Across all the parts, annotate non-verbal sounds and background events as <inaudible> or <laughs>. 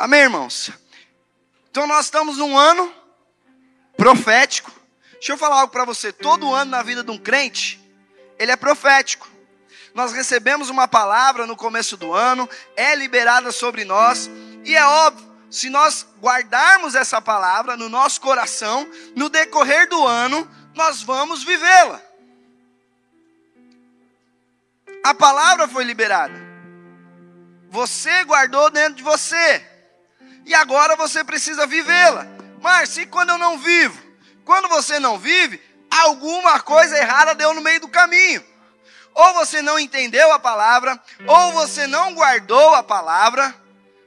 Amém, irmãos? Então nós estamos num ano profético. Deixa eu falar algo para você. Todo ano na vida de um crente, ele é profético. Nós recebemos uma palavra no começo do ano, é liberada sobre nós, e é óbvio, se nós guardarmos essa palavra no nosso coração, no decorrer do ano, nós vamos vivê-la. A palavra foi liberada. Você guardou dentro de você. E agora você precisa vivê-la. Mas e quando eu não vivo? Quando você não vive, alguma coisa errada deu no meio do caminho. Ou você não entendeu a palavra, ou você não guardou a palavra.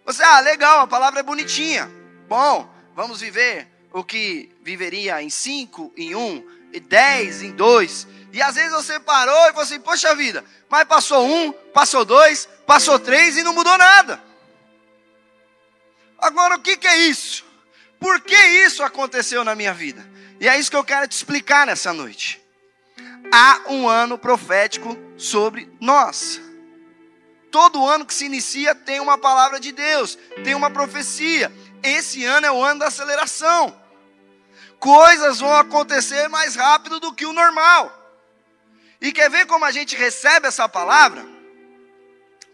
Você, ah, legal, a palavra é bonitinha. Bom, vamos viver o que viveria em cinco, em um, em dez, em dois. E às vezes você parou e falou assim, poxa vida, mas passou um, passou dois, passou três e não mudou nada. Agora o que, que é isso? Por que isso aconteceu na minha vida? E é isso que eu quero te explicar nessa noite. Há um ano profético sobre nós. Todo ano que se inicia tem uma palavra de Deus, tem uma profecia. Esse ano é o ano da aceleração. Coisas vão acontecer mais rápido do que o normal. E quer ver como a gente recebe essa palavra?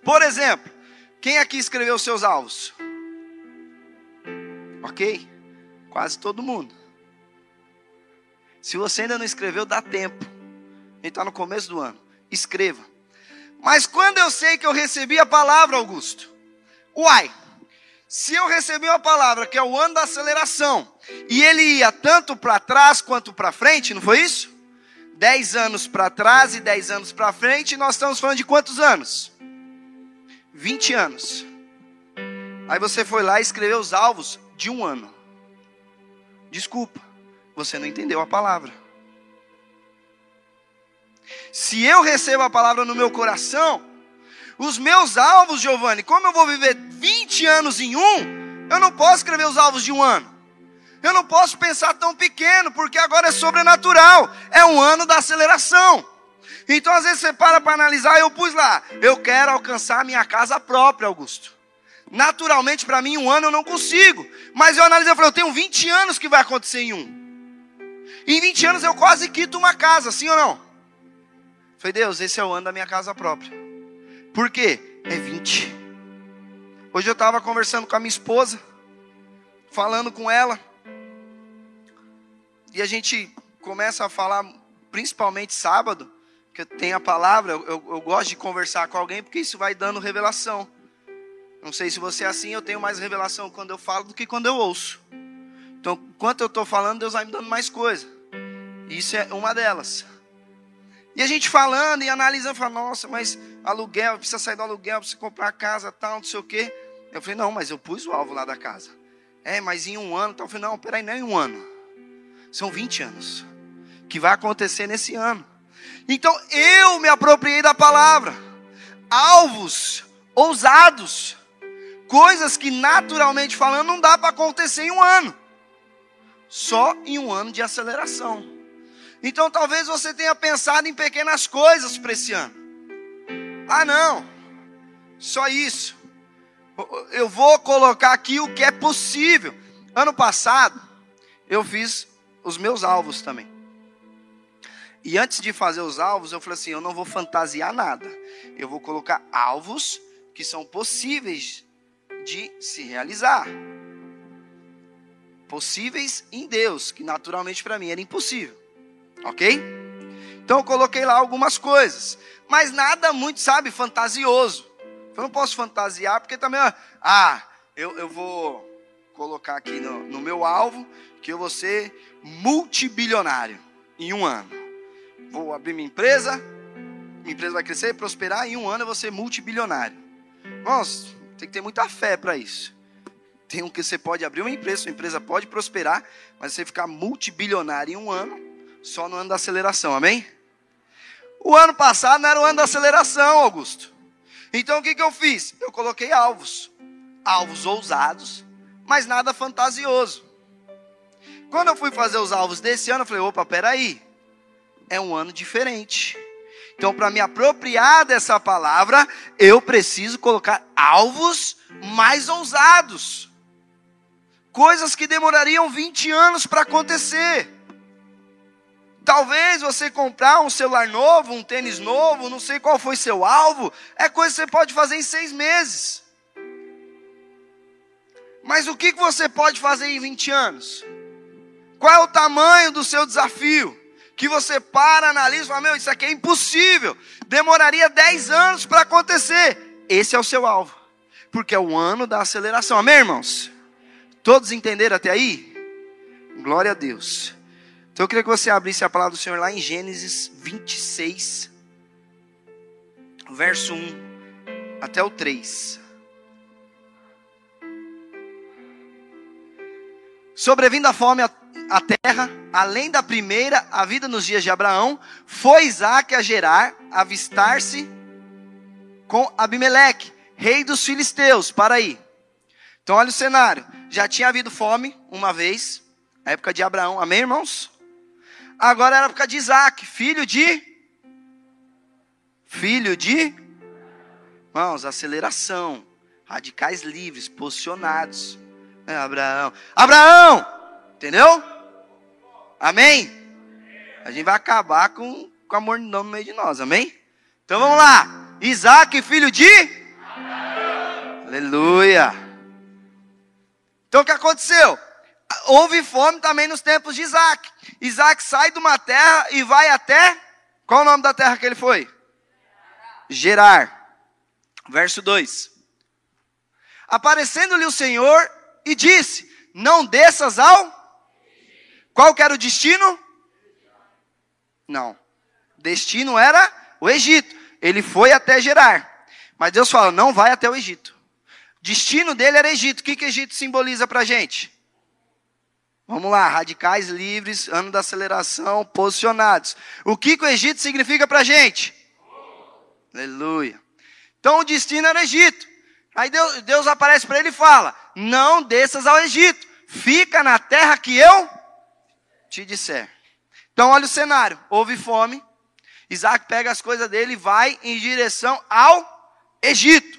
Por exemplo, quem aqui escreveu seus alvos? Ok? Quase todo mundo. Se você ainda não escreveu, dá tempo. A gente está no começo do ano. Escreva. Mas quando eu sei que eu recebi a palavra, Augusto? Uai, se eu recebi uma palavra que é o ano da aceleração, e ele ia tanto para trás quanto para frente, não foi isso? Dez anos para trás e dez anos para frente, nós estamos falando de quantos anos? 20 anos. Aí você foi lá e escreveu os alvos de um ano. Desculpa, você não entendeu a palavra. Se eu recebo a palavra no meu coração, os meus alvos, Giovanni, como eu vou viver 20 anos em um, eu não posso escrever os alvos de um ano. Eu não posso pensar tão pequeno, porque agora é sobrenatural. É um ano da aceleração. Então, às vezes, você para para analisar, eu pus lá, eu quero alcançar minha casa própria, Augusto. Naturalmente, para mim, um ano eu não consigo. Mas eu analisei e falei, eu tenho 20 anos que vai acontecer em um. Em 20 anos eu quase quito uma casa, sim ou não? Falei, Deus, esse é o ano da minha casa própria. Por quê? É 20. Hoje eu estava conversando com a minha esposa, falando com ela. E a gente começa a falar, principalmente sábado, que tem a palavra. Eu, eu, eu gosto de conversar com alguém, porque isso vai dando revelação. Não sei se você é assim, eu tenho mais revelação quando eu falo do que quando eu ouço. Então, enquanto eu estou falando, Deus vai me dando mais coisa. Isso é uma delas. E a gente falando e analisando, fala, nossa, mas aluguel, precisa sair do aluguel, precisa comprar casa, tal, não sei o quê. Eu falei, não, mas eu pus o alvo lá da casa. É, mas em um ano, então eu falei, não, peraí, não é em um ano. São 20 anos. Que vai acontecer nesse ano. Então eu me apropriei da palavra. Alvos ousados coisas que naturalmente falando não dá para acontecer em um ano. Só em um ano de aceleração. Então talvez você tenha pensado em pequenas coisas para esse ano. Ah, não. Só isso. Eu vou colocar aqui o que é possível. Ano passado, eu fiz os meus alvos também. E antes de fazer os alvos, eu falei assim: eu não vou fantasiar nada. Eu vou colocar alvos que são possíveis de se realizar. Possíveis em Deus, que naturalmente para mim era impossível. Ok? Então eu coloquei lá algumas coisas, mas nada muito, sabe, fantasioso. Eu não posso fantasiar, porque também, ah, eu, eu vou colocar aqui no, no meu alvo que eu vou ser multibilionário em um ano. Vou abrir minha empresa, minha empresa vai crescer, prosperar, em um ano eu vou ser multibilionário. Nossa, tem que ter muita fé para isso. Tem um que você pode abrir uma empresa, sua empresa pode prosperar, mas você ficar multibilionário em um ano, só no ano da aceleração, amém? O ano passado não era o ano da aceleração, Augusto. Então o que, que eu fiz? Eu coloquei alvos. Alvos ousados, mas nada fantasioso. Quando eu fui fazer os alvos desse ano, eu falei: opa, peraí. É um ano diferente. Então, para me apropriar dessa palavra, eu preciso colocar alvos mais ousados. Coisas que demorariam 20 anos para acontecer. Talvez você comprar um celular novo, um tênis novo, não sei qual foi seu alvo, é coisa que você pode fazer em seis meses. Mas o que você pode fazer em 20 anos? Qual é o tamanho do seu desafio? Que você para, analisa e fala: Meu, isso aqui é impossível. Demoraria 10 anos para acontecer. Esse é o seu alvo. Porque é o ano da aceleração. Amém, irmãos? Todos entenderam até aí? Glória a Deus. Então eu queria que você abrisse a palavra do Senhor lá em Gênesis 26, verso 1 até o 3. Sobrevindo a fome à terra, além da primeira, a vida nos dias de Abraão, foi Isaac a Gerar, avistar-se com Abimeleque, rei dos filisteus. Para aí. Então olha o cenário. Já tinha havido fome uma vez, na época de Abraão. Amém, irmãos? Agora era a época de Isaac, filho de. Filho de. Irmãos, aceleração. Radicais livres, posicionados. É, Abraão. Abraão! Entendeu? Amém? A gente vai acabar com, com a mornidão no meio de nós, amém? Então vamos lá. Isaac, filho de? Aleluia. Então o que aconteceu? Houve fome também nos tempos de Isaac. Isaac sai de uma terra e vai até. Qual o nome da terra que ele foi? Gerar. Verso 2. Aparecendo-lhe o Senhor e disse: Não desças ao. Qual que era o destino? Não. Destino era o Egito. Ele foi até Gerar. Mas Deus fala: Não vai até o Egito. Destino dele era Egito. O que, que Egito simboliza para a gente? Vamos lá, radicais livres, ano da aceleração, posicionados. O que, que o Egito significa para a gente? Aleluia. Então o destino era o Egito. Aí Deus, Deus aparece para ele e fala: Não desças ao Egito, fica na terra que eu te disser. Então olha o cenário: houve fome. Isaac pega as coisas dele e vai em direção ao Egito.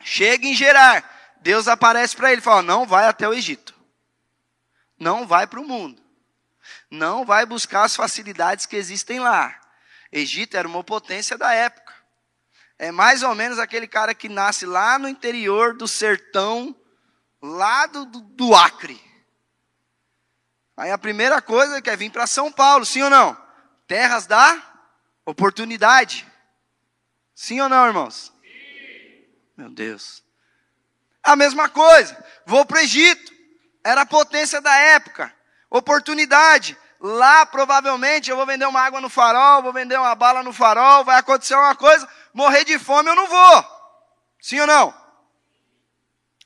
Chega em Gerar. Deus aparece para ele e fala: Não vai até o Egito. Não vai para o mundo. Não vai buscar as facilidades que existem lá. Egito era uma potência da época. É mais ou menos aquele cara que nasce lá no interior do sertão, lá do, do, Acre. Aí a primeira coisa é é vir para São Paulo, sim ou não? Terras da oportunidade. Sim ou não, irmãos? Sim. Meu Deus. A mesma coisa. Vou para o Egito. Era a potência da época. Oportunidade. Lá provavelmente eu vou vender uma água no farol, vou vender uma bala no farol, vai acontecer uma coisa, morrer de fome eu não vou. Sim ou não?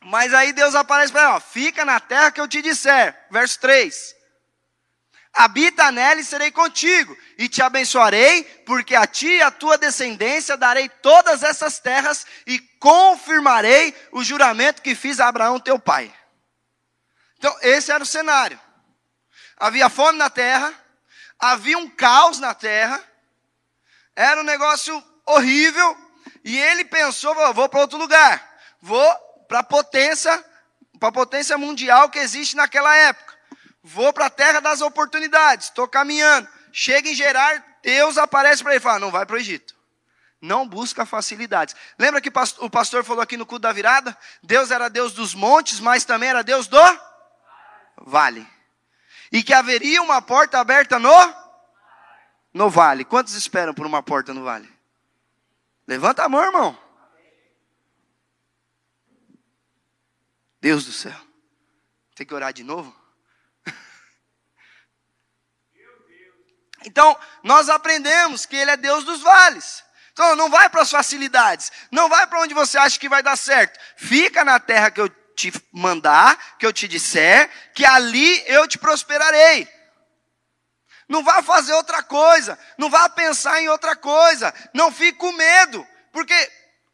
Mas aí Deus aparece para ele, ó, fica na terra que eu te disser. Verso 3. Habita nela e serei contigo, e te abençoarei, porque a ti e a tua descendência darei todas essas terras e confirmarei o juramento que fiz a Abraão teu pai. Então, esse era o cenário. Havia fome na terra, havia um caos na terra, era um negócio horrível, e ele pensou: vou para outro lugar, vou para a potência, para a potência mundial que existe naquela época, vou para a terra das oportunidades, estou caminhando, chega em Gerar, Deus aparece para ele e fala: não vai para o Egito. Não busca facilidades. Lembra que o pastor falou aqui no culto da virada? Deus era Deus dos montes, mas também era Deus do vale. E que haveria uma porta aberta no no vale. Quantos esperam por uma porta no vale? Levanta a mão, irmão. Deus do céu. Tem que orar de novo? Então, nós aprendemos que Ele é Deus dos vales. Então, não vai para as facilidades. Não vai para onde você acha que vai dar certo. Fica na terra que eu te mandar, que eu te disser, que ali eu te prosperarei. Não vá fazer outra coisa, não vá pensar em outra coisa, não fique com medo, porque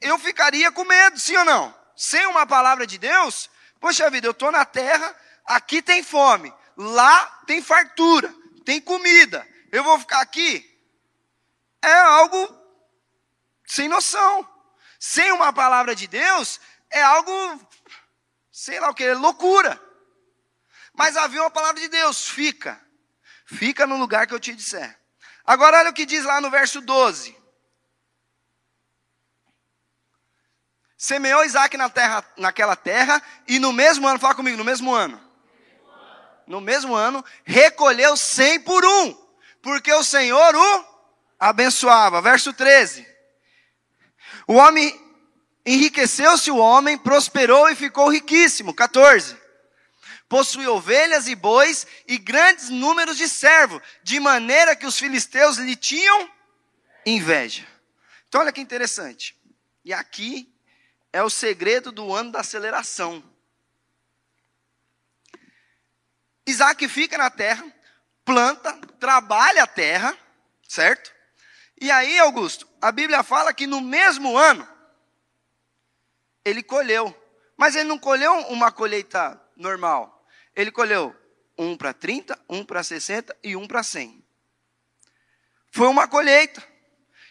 eu ficaria com medo, sim ou não? Sem uma palavra de Deus, poxa vida, eu estou na terra, aqui tem fome, lá tem fartura, tem comida, eu vou ficar aqui? é algo sem noção. Sem uma palavra de Deus, é algo, sei lá o que, é loucura. Mas havia uma palavra de Deus, fica. Fica no lugar que eu te disser. Agora olha o que diz lá no verso 12. Semeou Isaac na terra, naquela terra, e no mesmo ano, fala comigo, no mesmo ano. No mesmo ano, recolheu cem por um, porque o Senhor o abençoava. Verso 13. O homem enriqueceu-se, o homem prosperou e ficou riquíssimo. 14 possui ovelhas e bois e grandes números de servos, de maneira que os filisteus lhe tinham inveja. Então, olha que interessante. E aqui é o segredo do ano da aceleração. Isaac fica na terra, planta, trabalha a terra, certo? E aí, Augusto, a Bíblia fala que no mesmo ano ele colheu. Mas ele não colheu uma colheita normal. Ele colheu um para 30, um para 60 e um para 100. Foi uma colheita.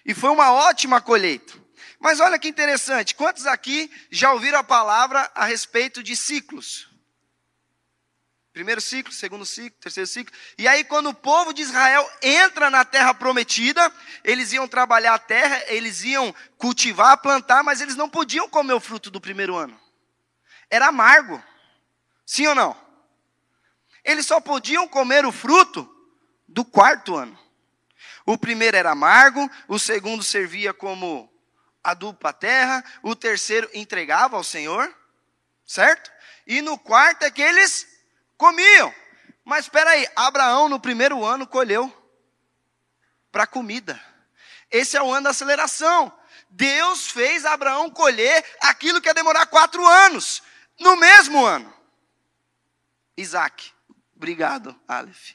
E foi uma ótima colheita. Mas olha que interessante, quantos aqui já ouviram a palavra a respeito de ciclos? Primeiro ciclo, segundo ciclo, terceiro ciclo. E aí, quando o povo de Israel entra na terra prometida, eles iam trabalhar a terra, eles iam cultivar, plantar, mas eles não podiam comer o fruto do primeiro ano. Era amargo. Sim ou não? eles só podiam comer o fruto do quarto ano. O primeiro era amargo, o segundo servia como adubo para a terra, o terceiro entregava ao Senhor, certo? E no quarto é que eles comiam. Mas espera aí, Abraão no primeiro ano colheu para comida. Esse é o ano da aceleração. Deus fez Abraão colher aquilo que ia demorar quatro anos, no mesmo ano. Isaac. Obrigado, Aleph.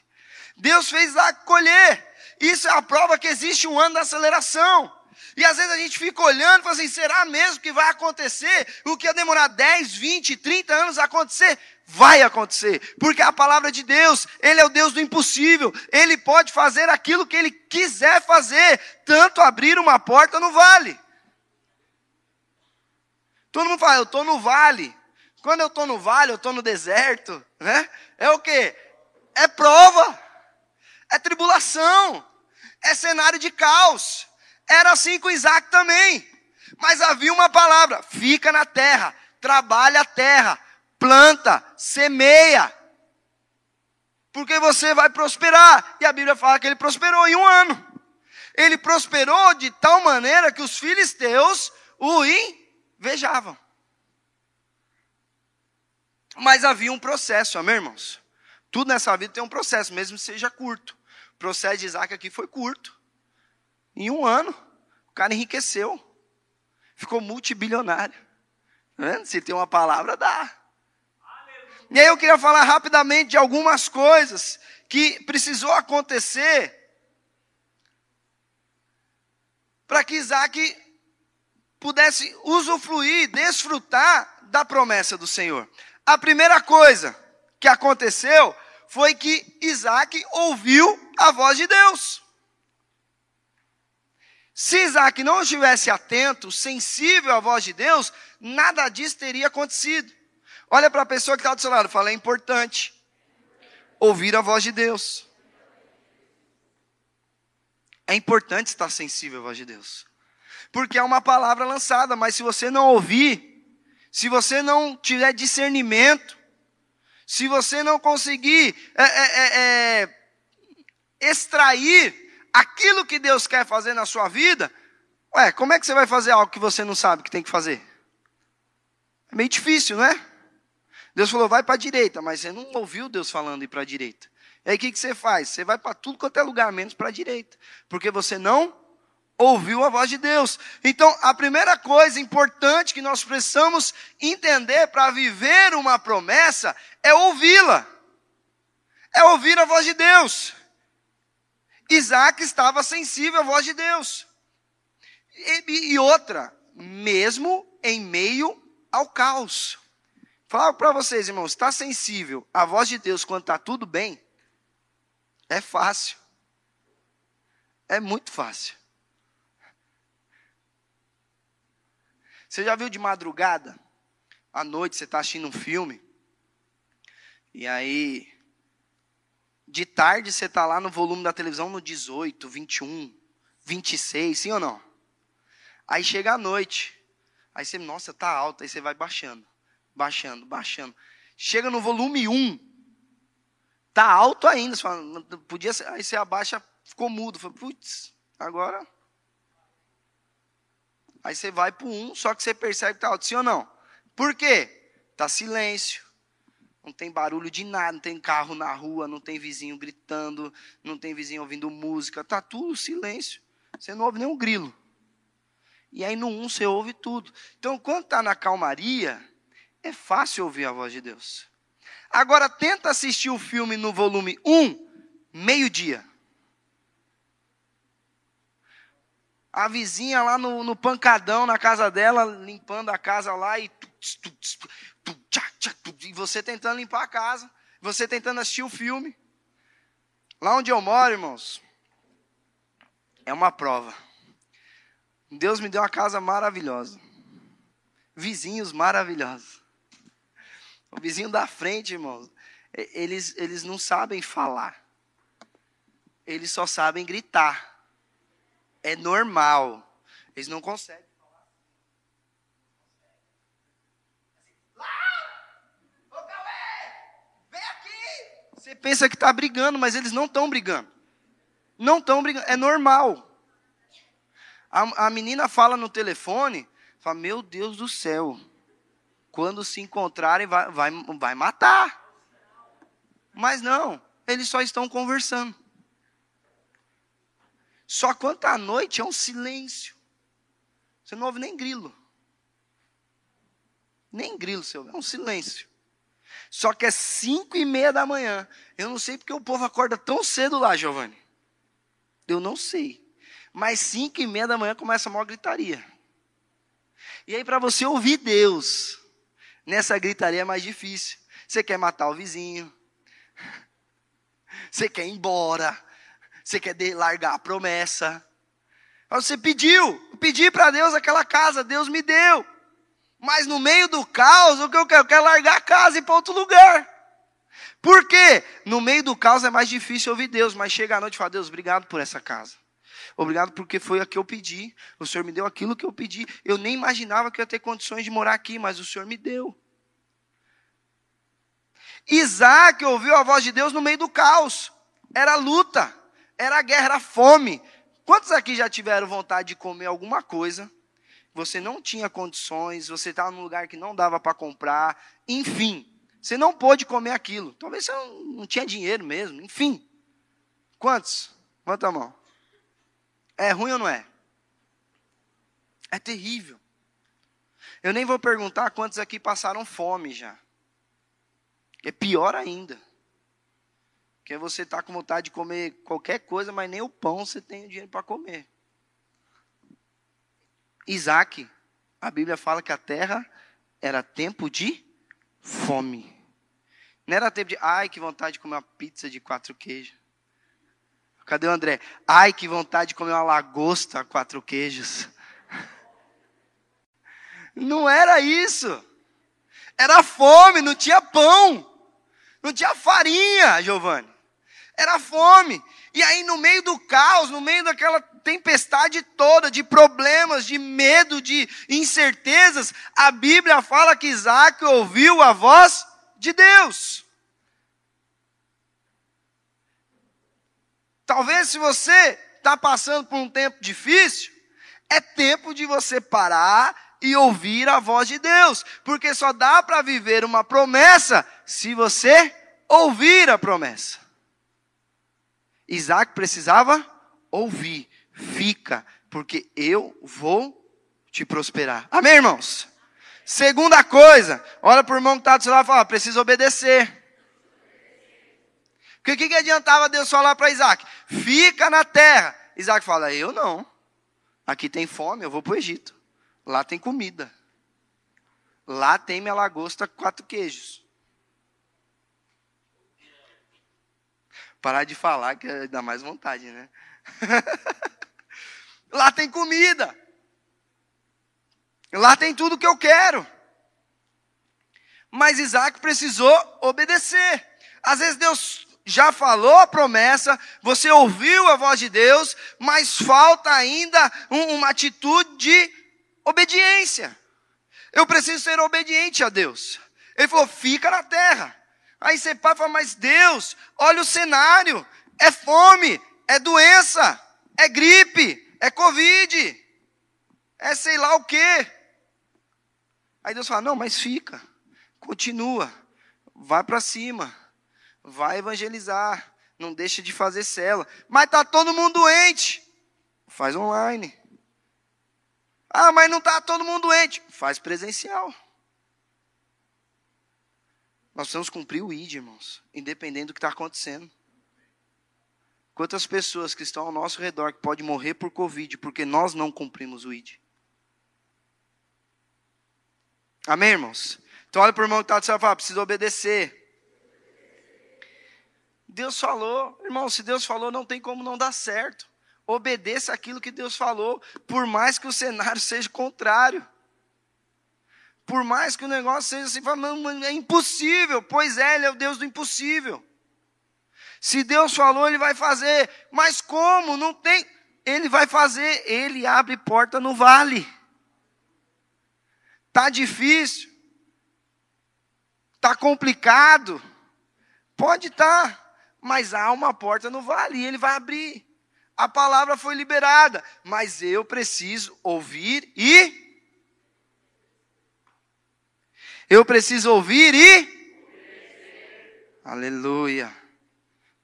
Deus fez lá colher. Isso é a prova que existe um ano da aceleração. E às vezes a gente fica olhando e fala assim: será mesmo que vai acontecer? O que ia demorar 10, 20, 30 anos a acontecer? Vai acontecer, porque a palavra de Deus, Ele é o Deus do impossível, Ele pode fazer aquilo que Ele quiser fazer, tanto abrir uma porta no vale. Todo mundo fala, eu estou no vale. Quando eu estou no vale, eu estou no deserto, né? É o que? É prova, é tribulação, é cenário de caos. Era assim com Isaac também. Mas havia uma palavra: fica na terra, trabalha a terra, planta, semeia. Porque você vai prosperar. E a Bíblia fala que ele prosperou em um ano. Ele prosperou de tal maneira que os filisteus o invejavam. Mas havia um processo, amém, irmãos? Tudo nessa vida tem um processo, mesmo que seja curto. O processo de Isaac aqui foi curto. Em um ano, o cara enriqueceu. Ficou multibilionário. Tá Se tem uma palavra, dá. E aí eu queria falar rapidamente de algumas coisas que precisou acontecer para que Isaac pudesse usufruir, desfrutar da promessa do Senhor. A primeira coisa que aconteceu foi que Isaac ouviu a voz de Deus. Se Isaac não estivesse atento, sensível à voz de Deus, nada disso teria acontecido. Olha para a pessoa que está do seu lado, fala, é importante ouvir a voz de Deus. É importante estar sensível à voz de Deus. Porque é uma palavra lançada, mas se você não ouvir, se você não tiver discernimento, se você não conseguir é, é, é, é, extrair aquilo que Deus quer fazer na sua vida, ué, como é que você vai fazer algo que você não sabe que tem que fazer? É meio difícil, não é? Deus falou, vai para a direita, mas você não ouviu Deus falando ir para a direita. E aí o que, que você faz? Você vai para tudo quanto é lugar, menos para a direita. Porque você não ouviu a voz de Deus. Então, a primeira coisa importante que nós precisamos entender para viver uma promessa é ouvi-la. É ouvir a voz de Deus. Isaac estava sensível à voz de Deus. E, e outra, mesmo em meio ao caos. Falar para vocês, irmãos, está sensível à voz de Deus quando está tudo bem? É fácil. É muito fácil. Você já viu de madrugada, à noite, você está assistindo um filme, e aí, de tarde, você está lá no volume da televisão no 18, 21, 26, sim ou não? Aí chega a noite, aí você, nossa, está alto, aí você vai baixando baixando, baixando. Chega no volume 1. Tá alto ainda. Você fala, podia ser, aí você abaixa, ficou mudo. Fala, putz, agora. Aí você vai para o 1, só que você percebe que tá alto, sim ou não? Por quê? Tá silêncio. Não tem barulho de nada, não tem carro na rua, não tem vizinho gritando, não tem vizinho ouvindo música, tá tudo silêncio. Você não ouve nenhum grilo. E aí no um você ouve tudo. Então, quando está na calmaria, é fácil ouvir a voz de Deus. Agora, tenta assistir o filme no volume 1, meio-dia. A vizinha lá no, no, pancadão na casa dela, limpando a casa lá e e você tentando limpar a casa, você tentando assistir o filme. Lá onde eu moro, irmãos, é uma prova. Deus me deu uma casa maravilhosa. Vizinhos maravilhosos. O vizinho da frente, irmãos, eles, eles não sabem falar. Eles só sabem gritar. É normal. Eles não conseguem. Você pensa que está brigando, mas eles não estão brigando. Não estão brigando, é normal. A, a menina fala no telefone, fala, meu Deus do céu, quando se encontrarem vai, vai, vai matar. Mas não, eles só estão conversando. Só quanto à noite é um silêncio. Você não ouve nem grilo. Nem grilo ouve, é um silêncio. Só que é cinco e meia da manhã. Eu não sei porque o povo acorda tão cedo lá, Giovanni. Eu não sei. Mas cinco e meia da manhã começa a maior gritaria. E aí, para você ouvir Deus, nessa gritaria é mais difícil. Você quer matar o vizinho. Você quer ir embora. Você quer largar a promessa. Você pediu. Pedi para Deus aquela casa. Deus me deu. Mas no meio do caos, o que eu quero? Eu quero largar a casa e ir para outro lugar. Por quê? No meio do caos é mais difícil ouvir Deus, mas chega à noite e fala: Deus, obrigado por essa casa. Obrigado porque foi a que eu pedi. O Senhor me deu aquilo que eu pedi. Eu nem imaginava que eu ia ter condições de morar aqui, mas o Senhor me deu. Isaac ouviu a voz de Deus no meio do caos. Era luta, era guerra, era fome. Quantos aqui já tiveram vontade de comer alguma coisa você não tinha condições, você estava num lugar que não dava para comprar, enfim, você não pôde comer aquilo. Talvez você não, não tinha dinheiro mesmo, enfim. Quantos? Levanta a mão. É ruim ou não é? É terrível. Eu nem vou perguntar quantos aqui passaram fome já. É pior ainda. Porque você está com vontade de comer qualquer coisa, mas nem o pão você tem o dinheiro para comer. Isaac, a Bíblia fala que a terra era tempo de fome. Não era tempo de, ai, que vontade de comer uma pizza de quatro queijos. Cadê o André? Ai, que vontade de comer uma lagosta a quatro queijos. <laughs> Não era isso. Era fome, não tinha pão. Não tinha farinha, Giovanni. Era fome. E aí, no meio do caos, no meio daquela tempestade toda de problemas, de medo, de incertezas, a Bíblia fala que Isaac ouviu a voz de Deus. Talvez se você está passando por um tempo difícil, é tempo de você parar e ouvir a voz de Deus, porque só dá para viver uma promessa se você ouvir a promessa. Isaac precisava ouvir fica, porque eu vou te prosperar. Amém, irmãos? Segunda coisa, olha para o irmão que está do seu lado e fala: precisa obedecer. Porque o que, que adiantava Deus falar para Isaac? Fica na terra. Isaac fala: Eu não. Aqui tem fome, eu vou para o Egito. Lá tem comida. Lá tem minha lagosta quatro queijos. Parar de falar que dá mais vontade, né? <laughs> Lá tem comida. Lá tem tudo que eu quero. Mas Isaac precisou obedecer. Às vezes Deus já falou a promessa, você ouviu a voz de Deus, mas falta ainda um, uma atitude de obediência. Eu preciso ser obediente a Deus. Ele falou: fica na terra. Aí você fala: mas Deus, olha o cenário: é fome, é doença, é gripe, é Covid, é sei lá o quê. Aí Deus fala: não, mas fica, continua, vai para cima, vai evangelizar, não deixa de fazer cela. Mas tá todo mundo doente, faz online. Ah, mas não está todo mundo doente. Faz presencial. Nós precisamos cumprir o ID, irmãos, independente do que está acontecendo. Quantas pessoas que estão ao nosso redor que podem morrer por Covid porque nós não cumprimos o ID? Amém, irmãos? Então olha para o irmão que está do céu e fala, precisa obedecer. Deus falou, irmão, se Deus falou, não tem como não dar certo. Obedeça aquilo que Deus falou, por mais que o cenário <laughs> seja contrário. Por mais que o negócio seja assim, é impossível. Pois é, Ele é o Deus do impossível. Se Deus falou, Ele vai fazer. Mas como? Não tem. Ele vai fazer. Ele abre porta no vale. Tá difícil. Tá complicado. Pode estar. Tá, mas há uma porta no vale e Ele vai abrir a palavra foi liberada, mas eu preciso ouvir e. Eu preciso ouvir e. Aleluia.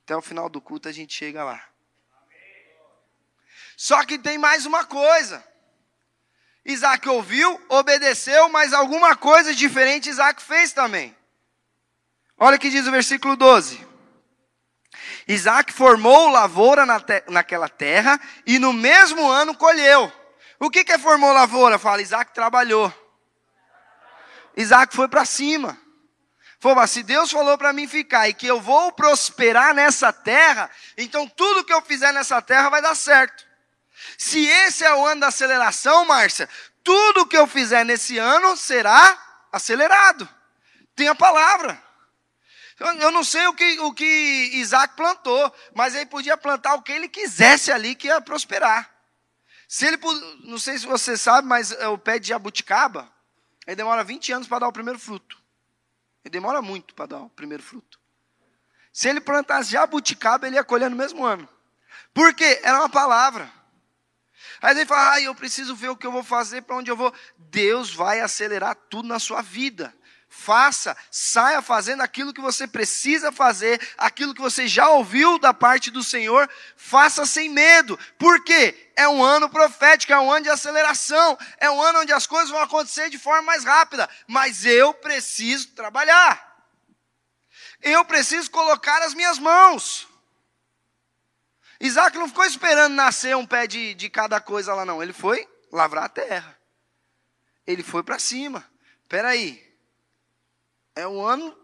Até o final do culto a gente chega lá. Só que tem mais uma coisa. Isaac ouviu, obedeceu, mas alguma coisa diferente Isaac fez também. Olha o que diz o versículo 12. Isaac formou lavoura na te naquela terra e no mesmo ano colheu. O que, que é formou lavoura? Fala, Isaac trabalhou. Isaac foi para cima. Falou, se Deus falou para mim ficar e que eu vou prosperar nessa terra, então tudo que eu fizer nessa terra vai dar certo. Se esse é o ano da aceleração, Márcia, tudo que eu fizer nesse ano será acelerado. Tem a palavra. Eu não sei o que, o que Isaac plantou, mas ele podia plantar o que ele quisesse ali que ia prosperar. Se ele, não sei se você sabe, mas é o pé de jabuticaba, ele demora 20 anos para dar o primeiro fruto. Ele demora muito para dar o primeiro fruto. Se ele plantasse jabuticaba, ele ia colher no mesmo ano. Por quê? Era uma palavra. Aí ele fala, ah, eu preciso ver o que eu vou fazer, para onde eu vou. Deus vai acelerar tudo na sua vida. Faça, saia fazendo aquilo que você precisa fazer, aquilo que você já ouviu da parte do Senhor, faça sem medo. Por quê? É um ano profético, é um ano de aceleração, é um ano onde as coisas vão acontecer de forma mais rápida, mas eu preciso trabalhar. Eu preciso colocar as minhas mãos. Isaac não ficou esperando nascer um pé de, de cada coisa lá, não. Ele foi lavrar a terra. Ele foi para cima. Espera aí é o ano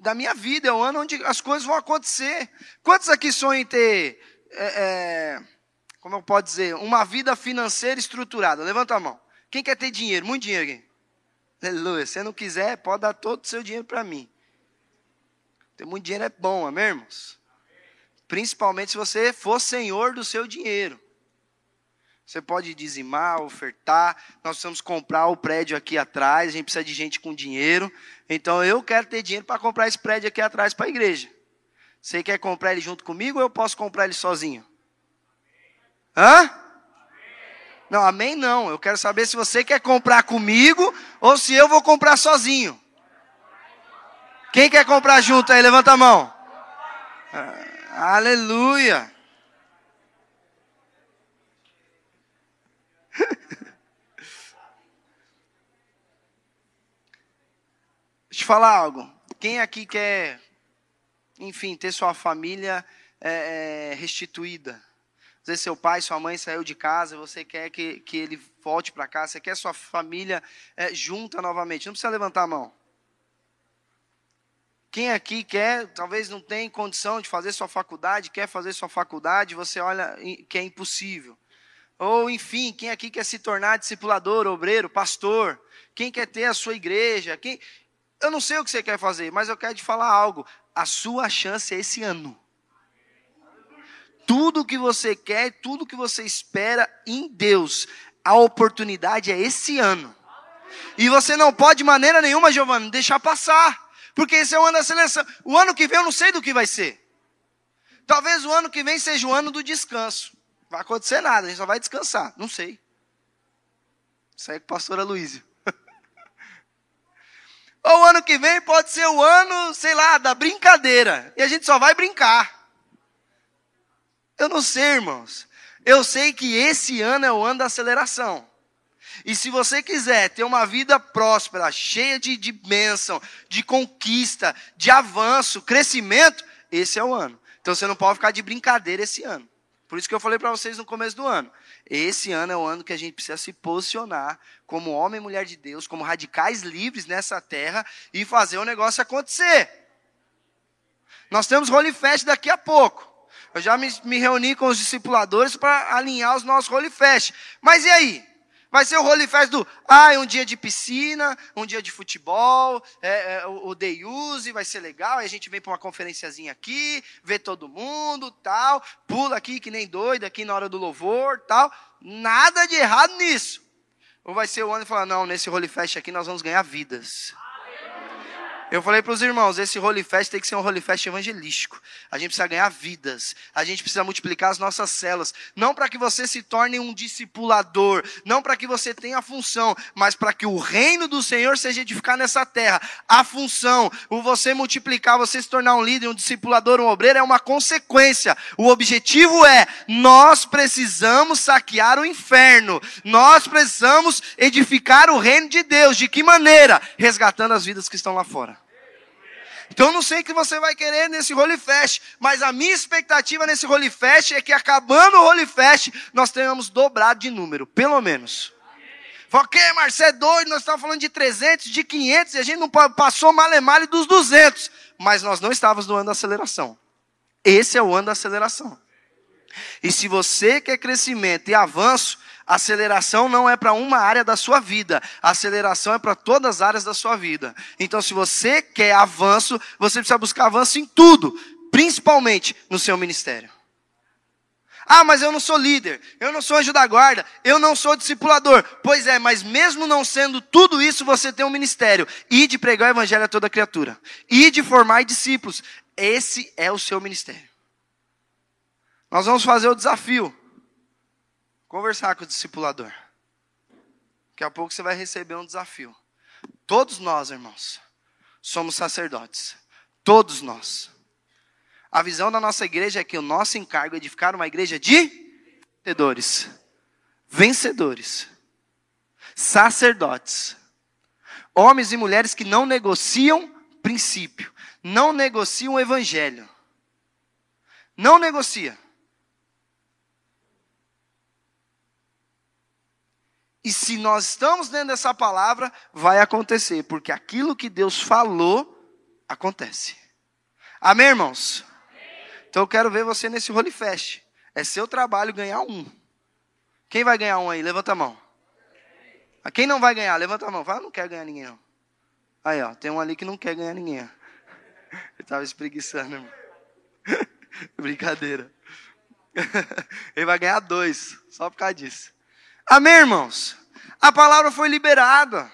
da minha vida, é o ano onde as coisas vão acontecer. Quantos aqui sonham em ter, é, é, como eu posso dizer, uma vida financeira estruturada? Levanta a mão. Quem quer ter dinheiro? Muito dinheiro aqui. Aleluia. Se não quiser, pode dar todo o seu dinheiro para mim. Ter muito dinheiro é bom, amém, irmãos? Principalmente se você for senhor do seu dinheiro. Você pode dizimar, ofertar. Nós precisamos comprar o prédio aqui atrás. A gente precisa de gente com dinheiro. Então eu quero ter dinheiro para comprar esse prédio aqui atrás para a igreja. Você quer comprar ele junto comigo ou eu posso comprar ele sozinho? Hã? Não, amém não. Eu quero saber se você quer comprar comigo ou se eu vou comprar sozinho. Quem quer comprar junto aí? Levanta a mão. Ah, aleluia. Deixa eu falar algo. Quem aqui quer, enfim, ter sua família é, é, restituída? Às vezes seu pai, sua mãe saiu de casa, você quer que, que ele volte para casa, você quer sua família é, junta novamente. Não precisa levantar a mão. Quem aqui quer, talvez não tem condição de fazer sua faculdade, quer fazer sua faculdade, você olha que é impossível. Ou, enfim, quem aqui quer se tornar discipulador, obreiro, pastor? Quem quer ter a sua igreja? Quem... Eu não sei o que você quer fazer, mas eu quero te falar algo. A sua chance é esse ano. Tudo que você quer, tudo que você espera em Deus, a oportunidade é esse ano. E você não pode de maneira nenhuma, Giovanni, deixar passar. Porque esse é o ano da seleção. O ano que vem eu não sei do que vai ser. Talvez o ano que vem seja o ano do descanso. Não vai acontecer nada, a gente só vai descansar. Não sei. Aí é com a pastora Luísa. Ou o ano que vem pode ser o ano, sei lá, da brincadeira. E a gente só vai brincar. Eu não sei, irmãos. Eu sei que esse ano é o ano da aceleração. E se você quiser ter uma vida próspera, cheia de, de bênção, de conquista, de avanço, crescimento, esse é o ano. Então você não pode ficar de brincadeira esse ano. Por isso que eu falei para vocês no começo do ano. Esse ano é o ano que a gente precisa se posicionar como homem e mulher de Deus, como radicais livres nessa terra e fazer o negócio acontecer. Nós temos Holy Fest daqui a pouco. Eu já me, me reuni com os discipuladores para alinhar os nossos Holy Fest. Mas e aí? Vai ser o Holy Fest do, ah, é um dia de piscina, um dia de futebol, é, é, o, o Day Use vai ser legal, aí a gente vem para uma conferenciazinha aqui, vê todo mundo, tal, pula aqui que nem doido, aqui na hora do louvor, tal. Nada de errado nisso. Ou vai ser o ano e falar, não, nesse Holy Fest aqui nós vamos ganhar vidas. Eu falei para os irmãos, esse Holy Fest tem que ser um Holy Fest evangelístico. A gente precisa ganhar vidas. A gente precisa multiplicar as nossas células. Não para que você se torne um discipulador. Não para que você tenha a função. Mas para que o reino do Senhor seja edificado nessa terra. A função, o você multiplicar, você se tornar um líder, um discipulador, um obreiro, é uma consequência. O objetivo é, nós precisamos saquear o inferno. Nós precisamos edificar o reino de Deus. De que maneira? Resgatando as vidas que estão lá fora. Então eu não sei o que você vai querer nesse Holy Fest, mas a minha expectativa nesse Holy Fest é que acabando o Holy Fest, nós tenhamos dobrado de número, pelo menos. Que, Marcelo, é doido, nós estávamos falando de 300, de 500, e a gente não passou malemale dos 200. Mas nós não estávamos no ano da aceleração. Esse é o ano da aceleração. E se você quer crescimento e avanço, Aceleração não é para uma área da sua vida, aceleração é para todas as áreas da sua vida. Então, se você quer avanço, você precisa buscar avanço em tudo, principalmente no seu ministério. Ah, mas eu não sou líder, eu não sou anjo da guarda, eu não sou discipulador. Pois é, mas mesmo não sendo tudo isso, você tem um ministério. E de pregar o evangelho a toda criatura. E de formar discípulos. Esse é o seu ministério. Nós vamos fazer o desafio conversar com o discipulador. Daqui a pouco você vai receber um desafio. Todos nós, irmãos, somos sacerdotes. Todos nós. A visão da nossa igreja é que o nosso encargo é edificar uma igreja de vencedores. Vencedores. Sacerdotes. Homens e mulheres que não negociam princípio, não negociam o evangelho. Não negocia. E se nós estamos dentro dessa palavra, vai acontecer, porque aquilo que Deus falou, acontece. Amém, irmãos? Então eu quero ver você nesse Holy Fest. É seu trabalho ganhar um. Quem vai ganhar um aí? Levanta a mão. Quem não vai ganhar? Levanta a mão. Fala, não quer ganhar ninguém não. Aí, ó, tem um ali que não quer ganhar ninguém. Ele <laughs> estava espreguiçando, irmão. <laughs> Brincadeira. <laughs> Ele vai ganhar dois, só por causa disso. Amém, irmãos? A palavra foi liberada.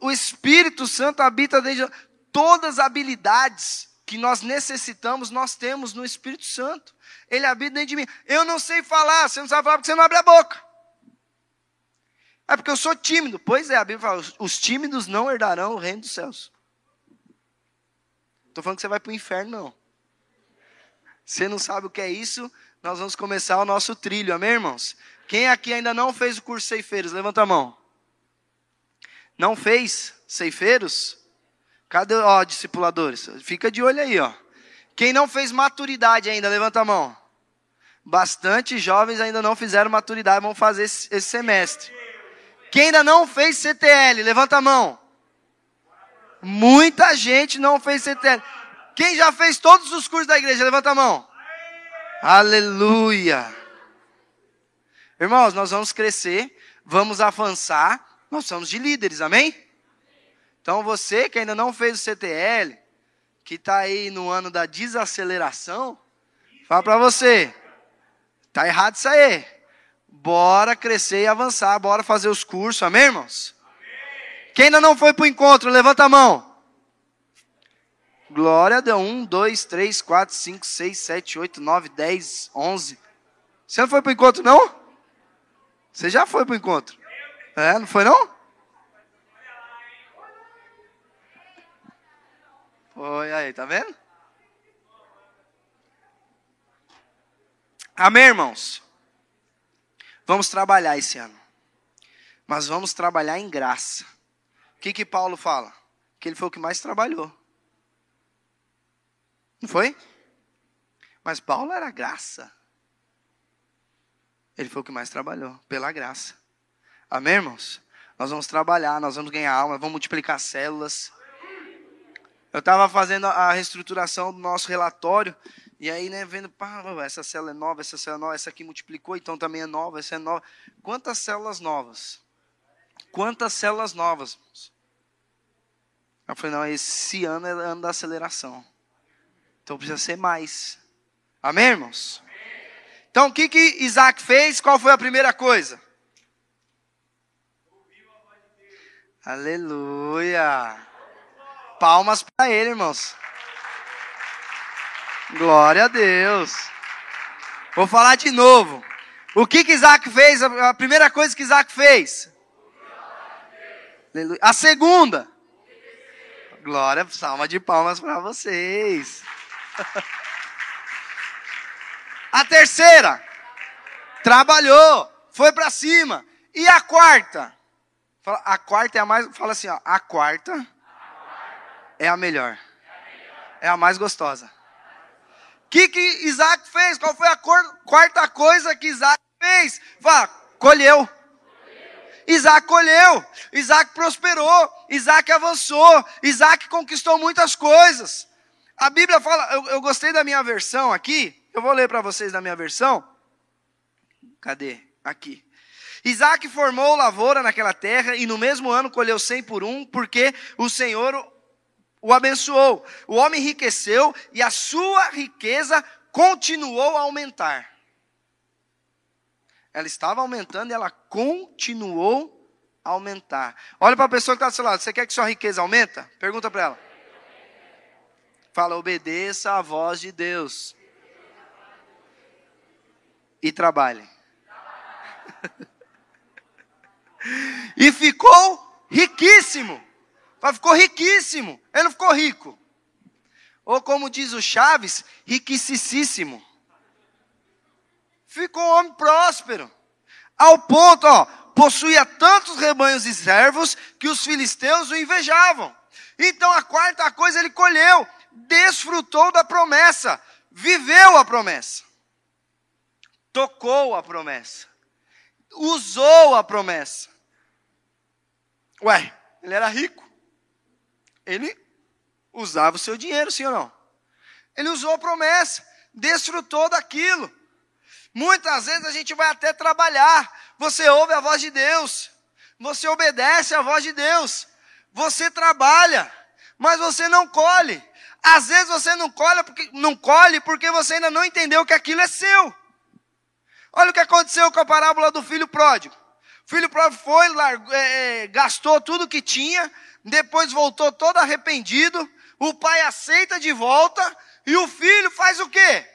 O Espírito Santo habita dentro de todas as habilidades que nós necessitamos, nós temos no Espírito Santo. Ele habita dentro de mim. Eu não sei falar, você não sabe falar porque você não abre a boca. É porque eu sou tímido. Pois é, a Bíblia fala: os tímidos não herdarão o reino dos céus. Estou falando que você vai para o inferno, não. Você não sabe o que é isso, nós vamos começar o nosso trilho, amém, irmãos? Quem aqui ainda não fez o curso Ceifeiros? Levanta a mão. Não fez Ceifeiros? Cadê, ó, discipuladores? Fica de olho aí, ó. Quem não fez maturidade ainda? Levanta a mão. Bastante jovens ainda não fizeram maturidade, vão fazer esse, esse semestre. Quem ainda não fez CTL? Levanta a mão. Muita gente não fez CTL. Quem já fez todos os cursos da igreja? Levanta a mão. Aleluia. Irmãos, nós vamos crescer, vamos avançar, nós somos de líderes, amém? Então você que ainda não fez o CTL, que está aí no ano da desaceleração, fala para você, tá errado isso aí. Bora crescer e avançar, bora fazer os cursos, amém, irmãos? Amém. Quem ainda não foi para o encontro, levanta a mão. Glória a Deus. 1, 2, 3, 4, 5, 6, 7, 8, 9, 10, 11. Você não foi para o encontro, não? Você já foi para o encontro? É, não foi não? Foi aí, tá vendo? Amém, irmãos? Vamos trabalhar esse ano. Mas vamos trabalhar em graça. O que que Paulo fala? Que ele foi o que mais trabalhou. Não foi? Mas Paulo era graça. Ele foi o que mais trabalhou, pela graça. Amém, irmãos? Nós vamos trabalhar, nós vamos ganhar alma, vamos multiplicar células. Eu estava fazendo a reestruturação do nosso relatório, e aí, né, vendo, pá, essa célula é nova, essa célula é nova, essa aqui multiplicou, então também é nova, essa é nova. Quantas células novas? Quantas células novas? Eu falei, não, esse ano é ano da aceleração. Então precisa ser mais. Amém, irmãos? Então o que, que Isaac fez? Qual foi a primeira coisa? Aleluia. Palmas para ele, irmãos. Glória a Deus. Vou falar de novo. O que, que Isaac fez? A primeira coisa que Isaac fez. A segunda. Glória, salva de palmas para vocês. <laughs> A terceira, trabalhou, foi para cima. E a quarta? A quarta é a mais. Fala assim, ó. A quarta é a melhor. É a mais gostosa. O que, que Isaac fez? Qual foi a quarta coisa que Isaac fez? Fala, colheu. Isaac colheu, Isaac prosperou, Isaac avançou, Isaac conquistou muitas coisas. A Bíblia fala, eu, eu gostei da minha versão aqui, eu vou ler para vocês da minha versão. Cadê? Aqui. Isaac formou lavoura naquela terra e no mesmo ano colheu cem por um, porque o Senhor o abençoou. O homem enriqueceu e a sua riqueza continuou a aumentar. Ela estava aumentando e ela continuou a aumentar. Olha para a pessoa que está do seu lado. Você quer que sua riqueza aumenta? Pergunta para ela. Fala, obedeça a voz de Deus. E trabalhe. e ficou riquíssimo. Ficou riquíssimo. Ele não ficou rico. Ou como diz o Chaves, riquicíssimo. Ficou um homem próspero. Ao ponto, ó, possuía tantos rebanhos e servos que os filisteus o invejavam. Então a quarta coisa ele colheu desfrutou da promessa, viveu a promessa, tocou a promessa, usou a promessa. Ué, ele era rico. Ele usava o seu dinheiro, sim ou não? Ele usou a promessa, desfrutou daquilo. Muitas vezes a gente vai até trabalhar, você ouve a voz de Deus, você obedece a voz de Deus, você trabalha, mas você não colhe. Às vezes você não colhe, porque, não colhe porque você ainda não entendeu que aquilo é seu. Olha o que aconteceu com a parábola do filho pródigo. O filho pródigo foi, largou, é, é, gastou tudo que tinha, depois voltou todo arrependido. O pai aceita de volta e o filho faz o quê?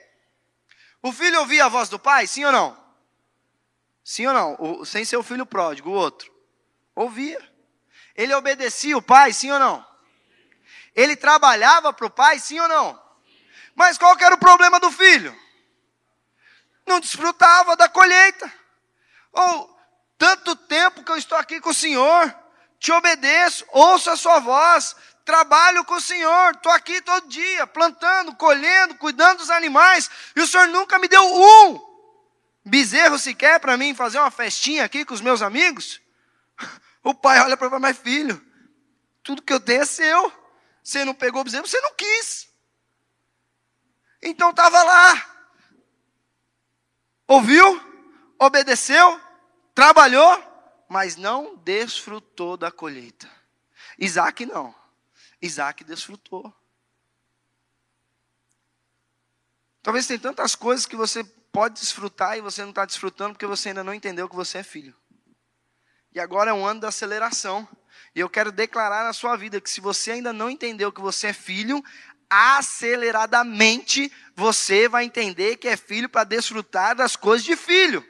O filho ouvia a voz do pai, sim ou não? Sim ou não? O, sem ser o filho pródigo, o outro. Ouvia. Ele obedecia o pai, sim ou não? Ele trabalhava para o pai, sim ou não? Mas qual que era o problema do filho? Não desfrutava da colheita. Ou, tanto tempo que eu estou aqui com o Senhor, te obedeço, ouço a sua voz, trabalho com o Senhor, estou aqui todo dia, plantando, colhendo, cuidando dos animais, e o Senhor nunca me deu um bezerro sequer para mim fazer uma festinha aqui com os meus amigos. O pai olha para mas filho, tudo que eu tenho é seu. Você não pegou o bezerro, você não quis. Então estava lá. Ouviu? obedeceu, trabalhou, mas não desfrutou da colheita. Isaac não. Isaac desfrutou. Talvez tem tantas coisas que você pode desfrutar e você não está desfrutando porque você ainda não entendeu que você é filho. E agora é um ano da aceleração. E eu quero declarar na sua vida que se você ainda não entendeu que você é filho, aceleradamente você vai entender que é filho para desfrutar das coisas de filho.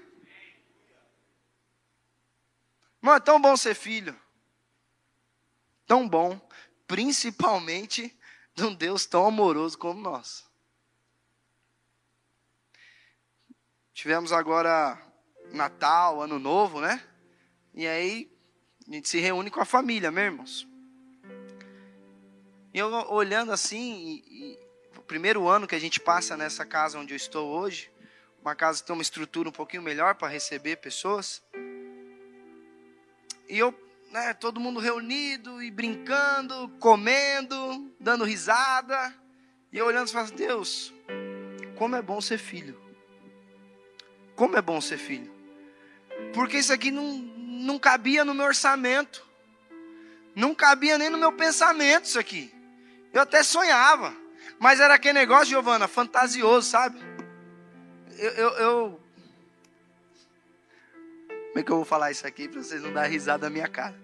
Não é tão bom ser filho. Tão bom, principalmente de um Deus tão amoroso como nós. Tivemos agora Natal, Ano Novo, né? E aí a gente se reúne com a família, meus irmãos. E eu olhando assim, e, e, o primeiro ano que a gente passa nessa casa onde eu estou hoje, uma casa que tem uma estrutura um pouquinho melhor para receber pessoas. E eu, né, todo mundo reunido e brincando, comendo, dando risada. E eu olhando e falando, Deus, como é bom ser filho. Como é bom ser filho. Porque isso aqui não, não cabia no meu orçamento. Não cabia nem no meu pensamento isso aqui. Eu até sonhava. Mas era aquele negócio, Giovana, fantasioso, sabe? Eu, eu, eu, Como é que eu vou falar isso aqui para vocês não darem risada da minha cara?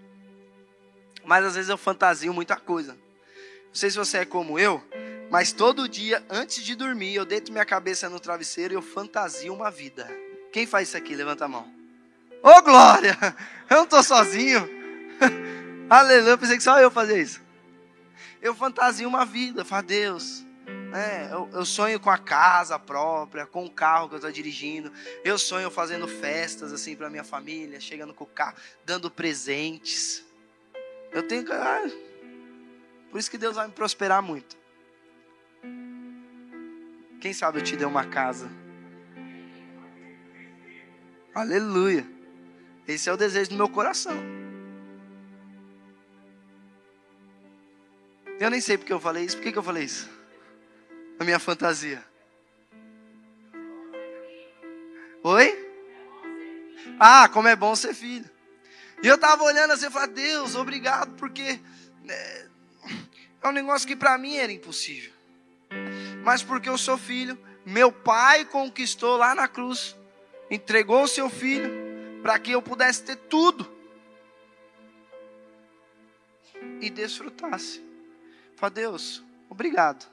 Mas às vezes eu fantasio muita coisa. Não sei se você é como eu, mas todo dia, antes de dormir, eu deito minha cabeça no travesseiro e eu fantasio uma vida. Quem faz isso aqui? Levanta a mão. Ô oh, glória! <laughs> Eu não estou sozinho. <laughs> Aleluia, pensei que só eu fazia isso eu fantasio uma vida, eu falo, Deus, é, eu, eu, sonho com a casa própria, com o carro que eu estou dirigindo. Eu sonho fazendo festas assim para minha família, chegando com o carro, dando presentes. Eu tenho que. Ah, por isso que Deus vai me prosperar muito. Quem sabe eu te dei uma casa. Aleluia. Esse é o desejo do meu coração. Eu nem sei porque eu falei isso. Por que, que eu falei isso? A minha fantasia. Oi? Ah, como é bom ser filho. E eu estava olhando assim e falei, Deus, obrigado, porque é, é um negócio que para mim era impossível. Mas porque eu sou filho, meu pai conquistou lá na cruz, entregou o seu filho para que eu pudesse ter tudo e desfrutasse. Fala, Deus, obrigado.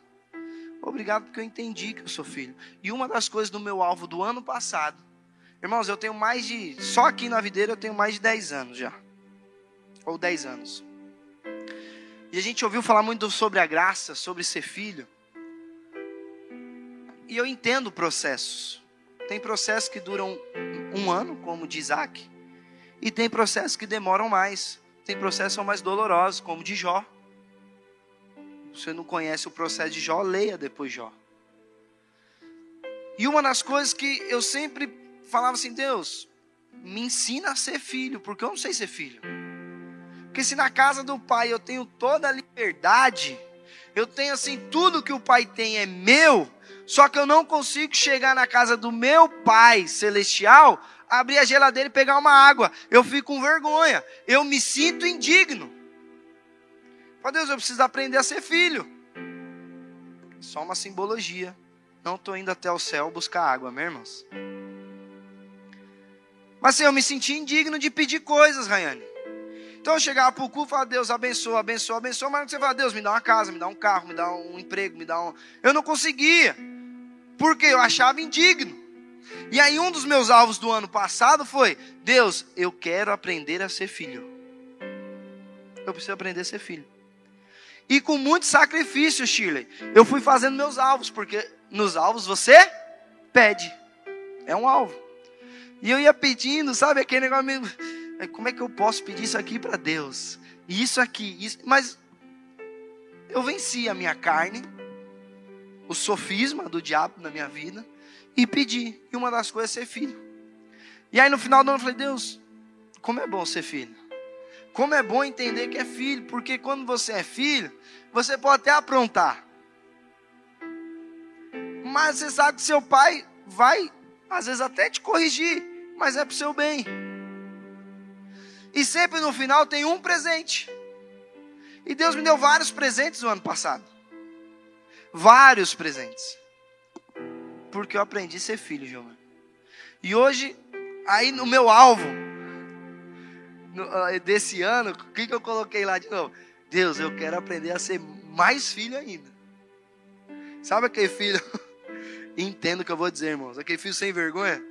Obrigado porque eu entendi que eu sou filho. E uma das coisas do meu alvo do ano passado, irmãos, eu tenho mais de. Só aqui na videira eu tenho mais de 10 anos já. Ou 10 anos. E a gente ouviu falar muito sobre a graça, sobre ser filho. E eu entendo processos. Tem processos que duram um ano, como de Isaac. E tem processos que demoram mais. Tem processos que são mais dolorosos, como de Jó você não conhece o processo de Jó, leia depois Jó. E uma das coisas que eu sempre falava assim, Deus, me ensina a ser filho, porque eu não sei ser filho. Porque se na casa do pai eu tenho toda a liberdade, eu tenho assim, tudo que o pai tem é meu, só que eu não consigo chegar na casa do meu pai celestial, abrir a geladeira e pegar uma água. Eu fico com vergonha, eu me sinto indigno. Ó Deus, eu preciso aprender a ser filho. Só uma simbologia. Não estou indo até o céu buscar água, meus irmãos. Mas assim, eu me senti indigno de pedir coisas, Rayane. Então eu chegava para o culto e falava, Deus abençoa, abençoa, abençoa. Mas você fala, Deus me dá uma casa, me dá um carro, me dá um emprego, me dá um. Eu não conseguia. Porque eu achava indigno. E aí um dos meus alvos do ano passado foi: Deus, eu quero aprender a ser filho. Eu preciso aprender a ser filho. E com muito sacrifício, Shirley, eu fui fazendo meus alvos, porque nos alvos você pede. É um alvo. E eu ia pedindo, sabe, aquele negócio. Como é que eu posso pedir isso aqui para Deus? Isso aqui, isso. Mas eu venci a minha carne, o sofisma do diabo na minha vida, e pedi. E uma das coisas é ser filho. E aí no final do ano eu falei, Deus, como é bom ser filho. Como é bom entender que é filho, porque quando você é filho, você pode até aprontar. Mas você sabe que seu pai vai, às vezes, até te corrigir. mas é para o seu bem. E sempre no final tem um presente. E Deus me deu vários presentes no ano passado. Vários presentes. Porque eu aprendi a ser filho, Giovanni. E hoje, aí no meu alvo desse ano, o que, que eu coloquei lá de novo? Deus, eu quero aprender a ser mais filho ainda. Sabe aquele filho? <laughs> Entendo o que eu vou dizer, irmãos. Aquele filho sem vergonha.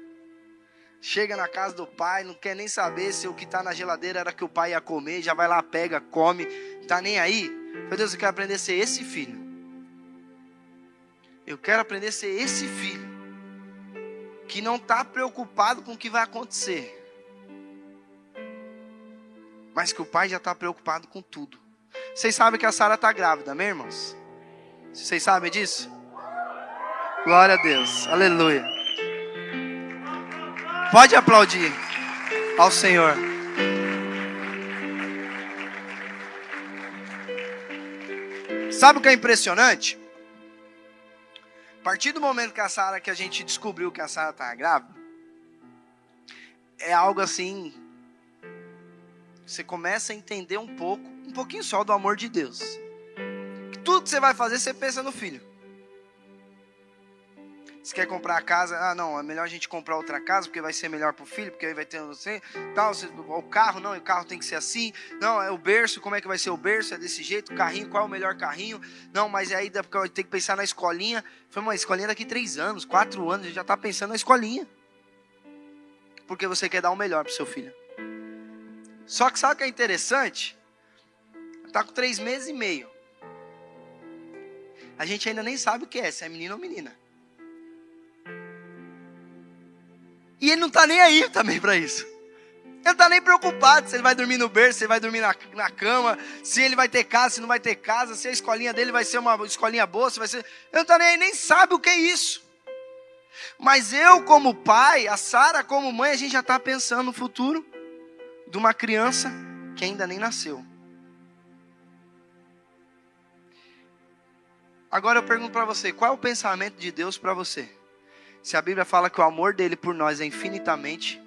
Chega na casa do pai, não quer nem saber se o que está na geladeira era que o pai ia comer, já vai lá, pega, come, tá nem aí. Meu Deus, eu quero aprender a ser esse filho. Eu quero aprender a ser esse filho que não está preocupado com o que vai acontecer, mas que o pai já está preocupado com tudo. Vocês sabem que a Sara está grávida, meus irmãos? Vocês sabem disso? Glória a Deus, aleluia. Pode aplaudir ao Senhor. Sabe o que é impressionante? A partir do momento que a Sara, que a gente descobriu que a Sara está grávida, é algo assim. Você começa a entender um pouco, um pouquinho só do amor de Deus. Que tudo que você vai fazer, você pensa no filho. Se quer comprar a casa, ah, não, é melhor a gente comprar outra casa, porque vai ser melhor para o filho, porque aí vai ter sei, tal, o carro, não, o carro tem que ser assim, não, é o berço, como é que vai ser o berço, é desse jeito, o carrinho, qual é o melhor carrinho, não, mas aí tem que pensar na escolinha, foi uma escolinha daqui três anos, quatro anos, a gente já está pensando na escolinha, porque você quer dar o melhor para o seu filho. Só que sabe o que é interessante? Está com três meses e meio. A gente ainda nem sabe o que é, se é menino ou menina. E ele não está nem aí também para isso. Ele não está nem preocupado se ele vai dormir no berço, se ele vai dormir na, na cama, se ele vai ter casa, se não vai ter casa, se a escolinha dele vai ser uma escolinha boa, se vai ser. Ele não está nem aí, nem sabe o que é isso. Mas eu, como pai, a Sara, como mãe, a gente já está pensando no futuro de uma criança que ainda nem nasceu. Agora eu pergunto para você: qual é o pensamento de Deus para você? Se a Bíblia fala que o amor dele por nós é infinitamente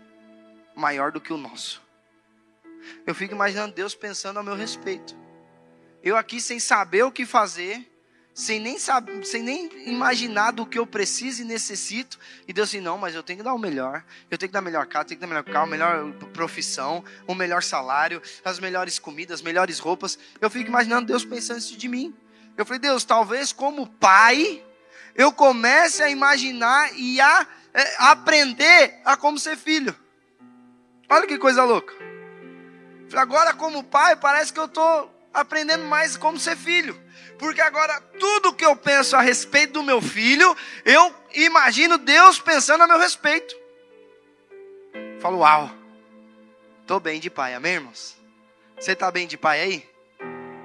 maior do que o nosso. Eu fico imaginando Deus pensando a meu respeito. Eu aqui sem saber o que fazer, sem nem saber, sem nem imaginar do que eu preciso e necessito, e Deus assim, não, mas eu tenho que dar o melhor. Eu tenho que dar melhor casa, tenho que dar melhor carro, melhor profissão, o melhor salário, as melhores comidas, as melhores roupas. Eu fico imaginando Deus pensando isso de mim. Eu falei, Deus, talvez como pai, eu comece a imaginar e a é, aprender a como ser filho. Olha que coisa louca. Agora, como pai, parece que eu estou aprendendo mais como ser filho. Porque agora, tudo que eu penso a respeito do meu filho, eu imagino Deus pensando a meu respeito. Falo, uau, estou bem de pai, amém, irmãos? Você está bem de pai aí?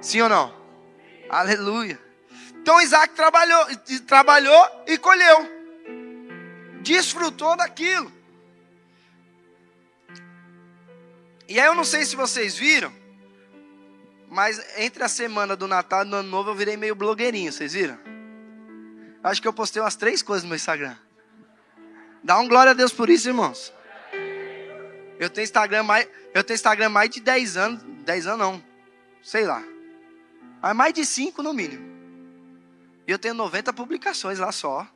Sim ou não? Aleluia. Então Isaac trabalhou, trabalhou e colheu. Desfrutou daquilo. E aí eu não sei se vocês viram, mas entre a semana do Natal e do Ano Novo eu virei meio blogueirinho, vocês viram? Acho que eu postei umas três coisas no meu Instagram. Dá um glória a Deus por isso, irmãos. Eu tenho Instagram mais, eu tenho Instagram mais de 10 anos, 10 anos não, sei lá. Mas mais de 5 no mínimo. E eu tenho 90 publicações lá só.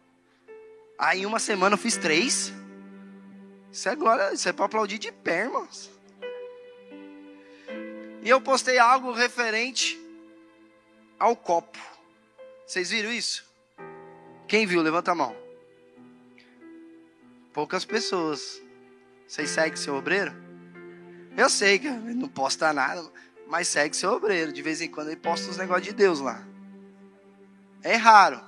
Aí em uma semana eu fiz três. Isso é glória, isso é para aplaudir de pé, irmãos. E eu postei algo referente ao copo. Vocês viram isso? Quem viu? Levanta a mão. Poucas pessoas. Vocês seguem seu obreiro? Eu sei que ele não posta nada, mas segue seu obreiro. De vez em quando ele posta os negócios de Deus lá. É raro.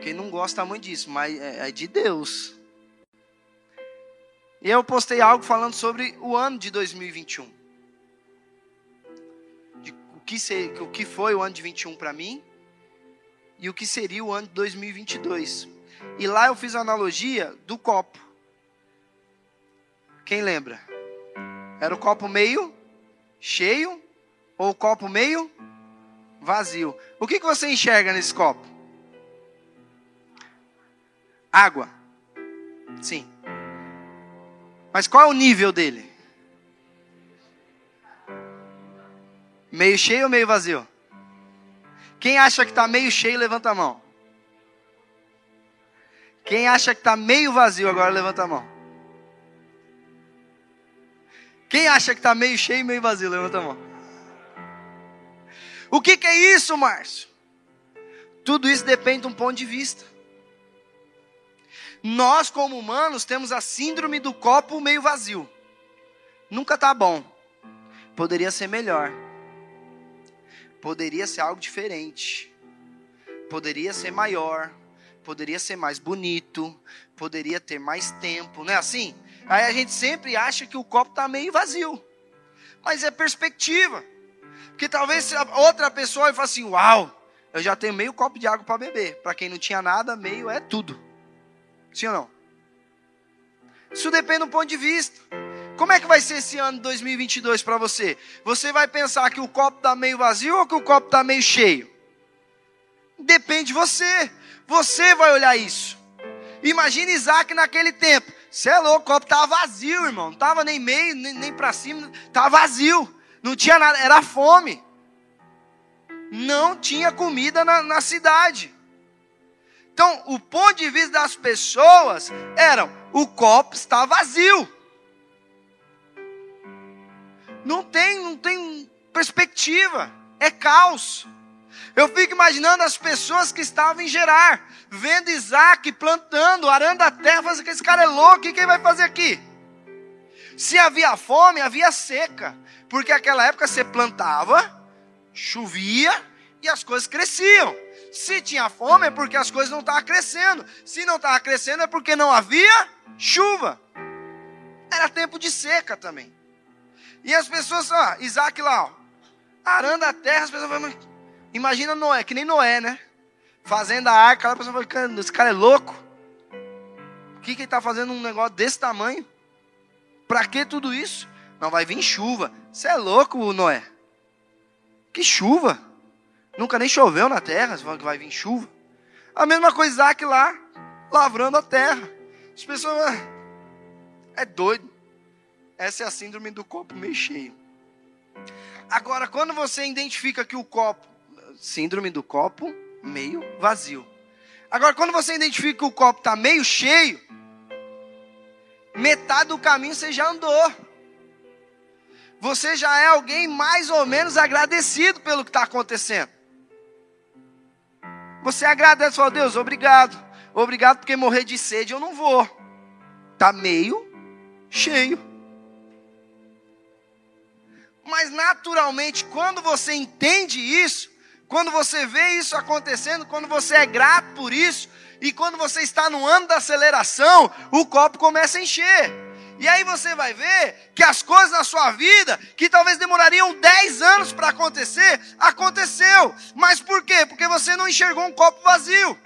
Quem não gosta muito disso, mas é, é de Deus. E eu postei algo falando sobre o ano de 2021. Que ser, o que foi o ano de 21 para mim e o que seria o ano de 2022. E lá eu fiz a analogia do copo. Quem lembra? Era o copo meio cheio ou o copo meio vazio. O que, que você enxerga nesse copo? Água. Sim. Mas qual é o nível dele? Meio cheio ou meio vazio? Quem acha que está meio cheio, levanta a mão. Quem acha que está meio vazio, agora levanta a mão. Quem acha que está meio cheio e meio vazio, levanta a mão. O que, que é isso, Márcio? Tudo isso depende de um ponto de vista. Nós, como humanos, temos a síndrome do copo meio vazio. Nunca está bom. Poderia ser melhor. Poderia ser algo diferente. Poderia ser maior. Poderia ser mais bonito. Poderia ter mais tempo. Não é assim? Aí a gente sempre acha que o copo está meio vazio. Mas é perspectiva. Porque talvez outra pessoa fale assim: Uau, eu já tenho meio copo de água para beber. Para quem não tinha nada, meio é tudo. Sim ou não? Isso depende do ponto de vista. Como é que vai ser esse ano 2022 para você? Você vai pensar que o copo está meio vazio ou que o copo está meio cheio? Depende de você. Você vai olhar isso. Imagine Isaac naquele tempo. Você é louco, o copo estava vazio, irmão. Não estava nem meio, nem, nem para cima. Estava vazio. Não tinha nada, era fome. Não tinha comida na, na cidade. Então, o ponto de vista das pessoas era: o copo está vazio. Não tem, não tem perspectiva. É caos. Eu fico imaginando as pessoas que estavam em Gerar, vendo Isaac plantando, arando a terra, falando que esse cara é louco, o que ele vai fazer aqui? Se havia fome, havia seca, porque naquela época você plantava, chovia e as coisas cresciam. Se tinha fome é porque as coisas não estavam crescendo. Se não estava crescendo é porque não havia chuva. Era tempo de seca também. E as pessoas, ó, Isaac lá, ó, arando a terra, as pessoas falam, imagina Noé, que nem Noé, né? Fazendo a arca, a pessoa fala, esse cara é louco. O que, que ele está fazendo um negócio desse tamanho? Para que tudo isso? Não vai vir chuva. Você é louco, Noé? Que chuva? Nunca nem choveu na terra, você fala que vai vir chuva. A mesma coisa Isaac lá, lavrando a terra. As pessoas. Ah, é doido. Essa é a síndrome do copo meio cheio. Agora, quando você identifica que o copo. Síndrome do copo meio vazio. Agora, quando você identifica que o copo está meio cheio, metade do caminho você já andou. Você já é alguém mais ou menos agradecido pelo que está acontecendo. Você agradece, fala, Deus, obrigado. Obrigado porque morrer de sede eu não vou. Está meio cheio. Mas naturalmente, quando você entende isso, quando você vê isso acontecendo, quando você é grato por isso, e quando você está no ano da aceleração, o copo começa a encher. E aí você vai ver que as coisas na sua vida, que talvez demorariam 10 anos para acontecer, aconteceu. Mas por quê? Porque você não enxergou um copo vazio.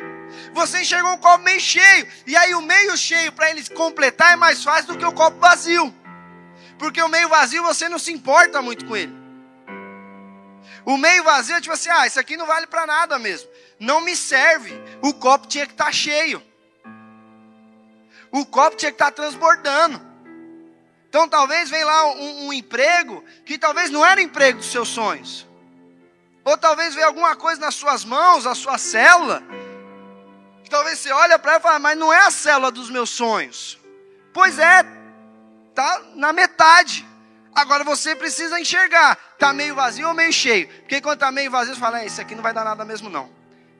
Você enxergou um copo meio cheio. E aí o meio cheio, para ele completar, é mais fácil do que o copo vazio. Porque o meio vazio você não se importa muito com ele. O meio vazio é tipo assim: ah, isso aqui não vale para nada mesmo. Não me serve. O copo tinha que estar tá cheio. O copo tinha que estar tá transbordando. Então talvez venha lá um, um, emprego que talvez não era o emprego dos seus sonhos. Ou talvez venha alguma coisa nas suas mãos, a sua célula. Que talvez você olha para ela e fala, mas não é a célula dos meus sonhos. Pois é, tá na metade. Agora você precisa enxergar, tá meio vazio ou meio cheio. Porque quando tá meio vazio, você fala, é, isso aqui não vai dar nada mesmo não.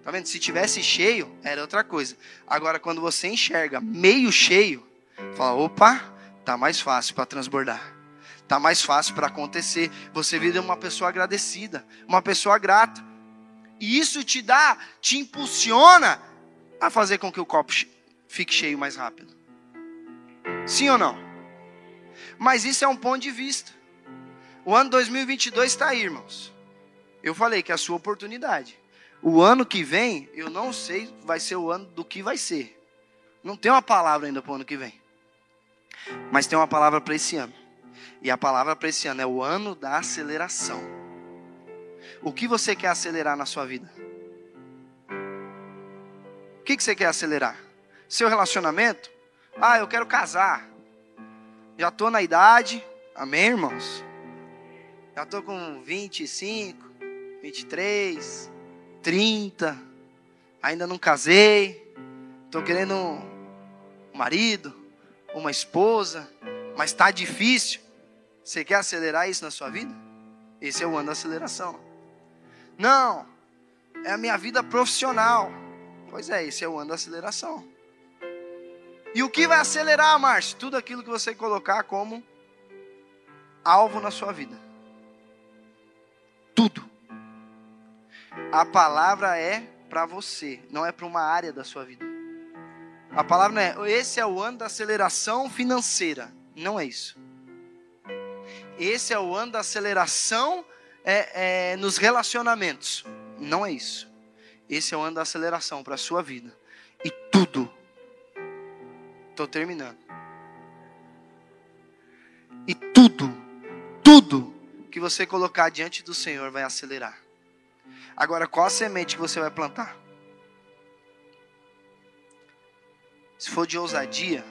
Tá vendo? Se tivesse cheio, era outra coisa. Agora quando você enxerga meio cheio, fala, opa, Tá mais fácil para transbordar. Tá mais fácil para acontecer. Você vira uma pessoa agradecida, uma pessoa grata. E isso te dá, te impulsiona a fazer com que o copo fique cheio mais rápido. Sim ou não? Mas isso é um ponto de vista. O ano 2022 está aí, irmãos. Eu falei que é a sua oportunidade. O ano que vem, eu não sei, vai ser o ano do que vai ser. Não tem uma palavra ainda para o ano que vem. Mas tem uma palavra para esse ano. E a palavra para esse ano é o ano da aceleração. O que você quer acelerar na sua vida? O que, que você quer acelerar? Seu relacionamento? Ah, eu quero casar. Já estou na idade, amém, irmãos? Já estou com 25, 23, 30, ainda não casei, estou querendo um marido, uma esposa, mas está difícil. Você quer acelerar isso na sua vida? Esse é o ano da aceleração. Não, é a minha vida profissional. Pois é, esse é o ano da aceleração. E o que vai acelerar, Márcio? Tudo aquilo que você colocar como alvo na sua vida. Tudo. A palavra é para você, não é para uma área da sua vida. A palavra não é, esse é o ano da aceleração financeira. Não é isso. Esse é o ano da aceleração é, é, nos relacionamentos. Não é isso. Esse é o ano da aceleração para a sua vida. E tudo. Estou terminando. E tudo, tudo que você colocar diante do Senhor vai acelerar. Agora, qual a semente que você vai plantar? Se for de ousadia,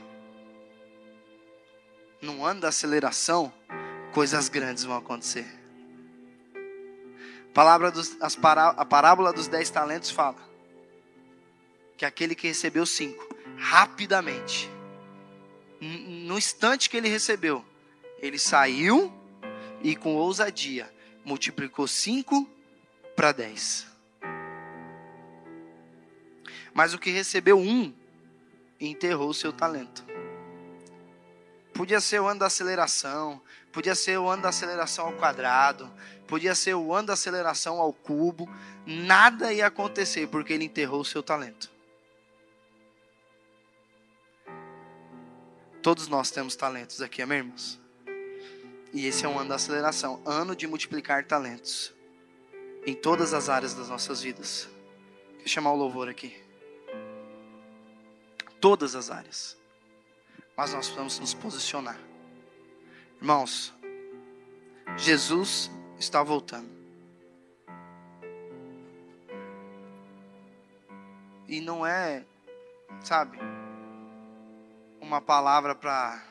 num ano da aceleração, coisas grandes vão acontecer. A, palavra dos, as pará, a parábola dos dez talentos fala que aquele que recebeu cinco, rapidamente, no instante que ele recebeu, ele saiu e com ousadia multiplicou cinco para dez. Mas o que recebeu um, enterrou seu talento. Podia ser o ano da aceleração, podia ser o ano da aceleração ao quadrado, podia ser o ano da aceleração ao cubo, nada ia acontecer porque ele enterrou o seu talento. Todos nós temos talentos aqui, amém, irmãos? E esse é um ano da aceleração ano de multiplicar talentos em todas as áreas das nossas vidas. Eu chamar o louvor aqui. Todas as áreas mas nós precisamos nos posicionar. Irmãos, Jesus está voltando. E não é, sabe, uma palavra para,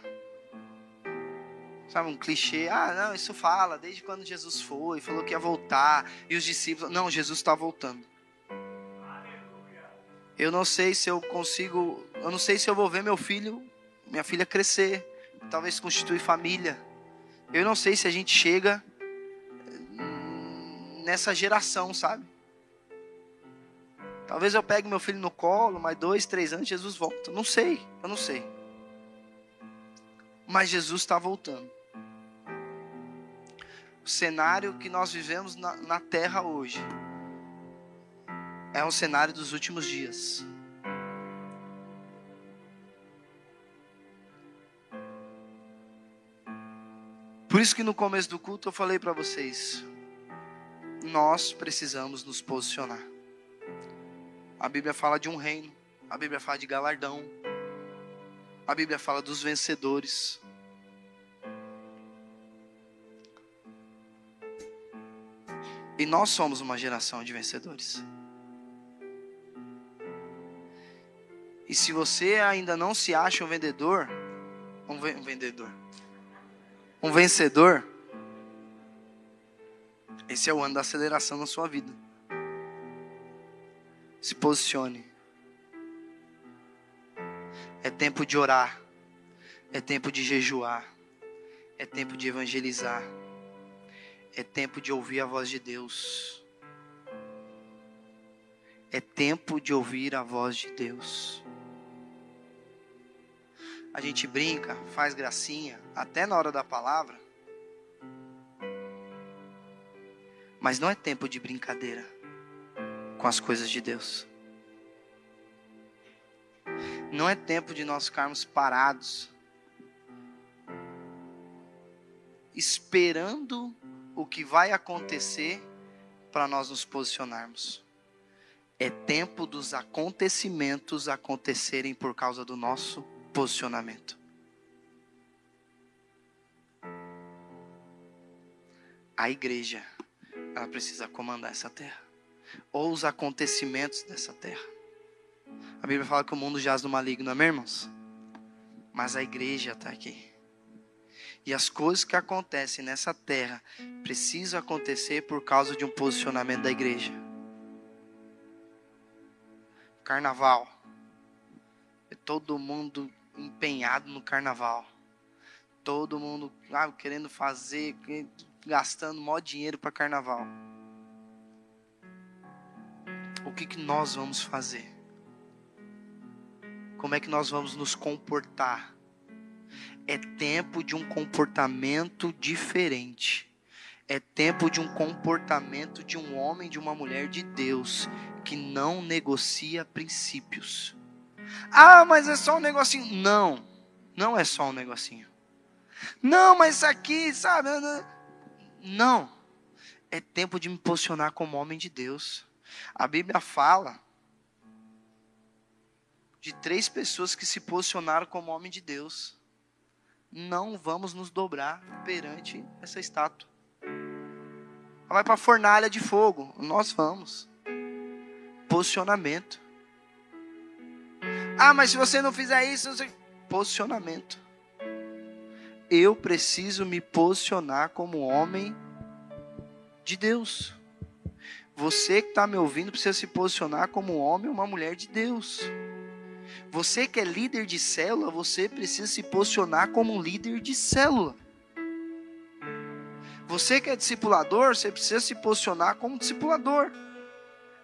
sabe, um clichê. Ah, não, isso fala desde quando Jesus foi, falou que ia voltar, e os discípulos. Não, Jesus está voltando. Eu não sei se eu consigo, eu não sei se eu vou ver meu filho minha filha crescer, talvez constituir família. Eu não sei se a gente chega hum, nessa geração, sabe? Talvez eu pegue meu filho no colo, mais dois, três anos, Jesus volta. Não sei, eu não sei. Mas Jesus está voltando. O cenário que nós vivemos na, na terra hoje é um cenário dos últimos dias. Por isso que no começo do culto eu falei para vocês, nós precisamos nos posicionar. A Bíblia fala de um reino, a Bíblia fala de galardão, a Bíblia fala dos vencedores. E nós somos uma geração de vencedores. E se você ainda não se acha um vendedor, um vendedor, um vencedor, esse é o ano da aceleração na sua vida. Se posicione. É tempo de orar. É tempo de jejuar. É tempo de evangelizar. É tempo de ouvir a voz de Deus. É tempo de ouvir a voz de Deus a gente brinca, faz gracinha, até na hora da palavra. Mas não é tempo de brincadeira com as coisas de Deus. Não é tempo de nós ficarmos parados, esperando o que vai acontecer para nós nos posicionarmos. É tempo dos acontecimentos acontecerem por causa do nosso posicionamento. A igreja, ela precisa comandar essa terra, ou os acontecimentos dessa terra. A Bíblia fala que o mundo jaz no maligno, não é, irmãos? Mas a igreja está aqui. E as coisas que acontecem nessa terra precisam acontecer por causa de um posicionamento da igreja. Carnaval. É todo mundo empenhado no carnaval. Todo mundo ah, querendo fazer, gastando maior dinheiro para carnaval. O que, que nós vamos fazer? Como é que nós vamos nos comportar? É tempo de um comportamento diferente. É tempo de um comportamento de um homem, de uma mulher de Deus, que não negocia princípios. Ah, mas é só um negocinho. Não, não é só um negocinho. Não, mas isso aqui, sabe? Não. É tempo de me posicionar como homem de Deus. A Bíblia fala de três pessoas que se posicionaram como homem de Deus não vamos nos dobrar perante essa estátua. Ela vai para a fornalha de fogo. Nós vamos. Posicionamento. Ah, mas se você não fizer isso, você... posicionamento. Eu preciso me posicionar como homem de Deus. Você que está me ouvindo precisa se posicionar como homem ou uma mulher de Deus. Você que é líder de célula, você precisa se posicionar como um líder de célula. Você que é discipulador, você precisa se posicionar como discipulador.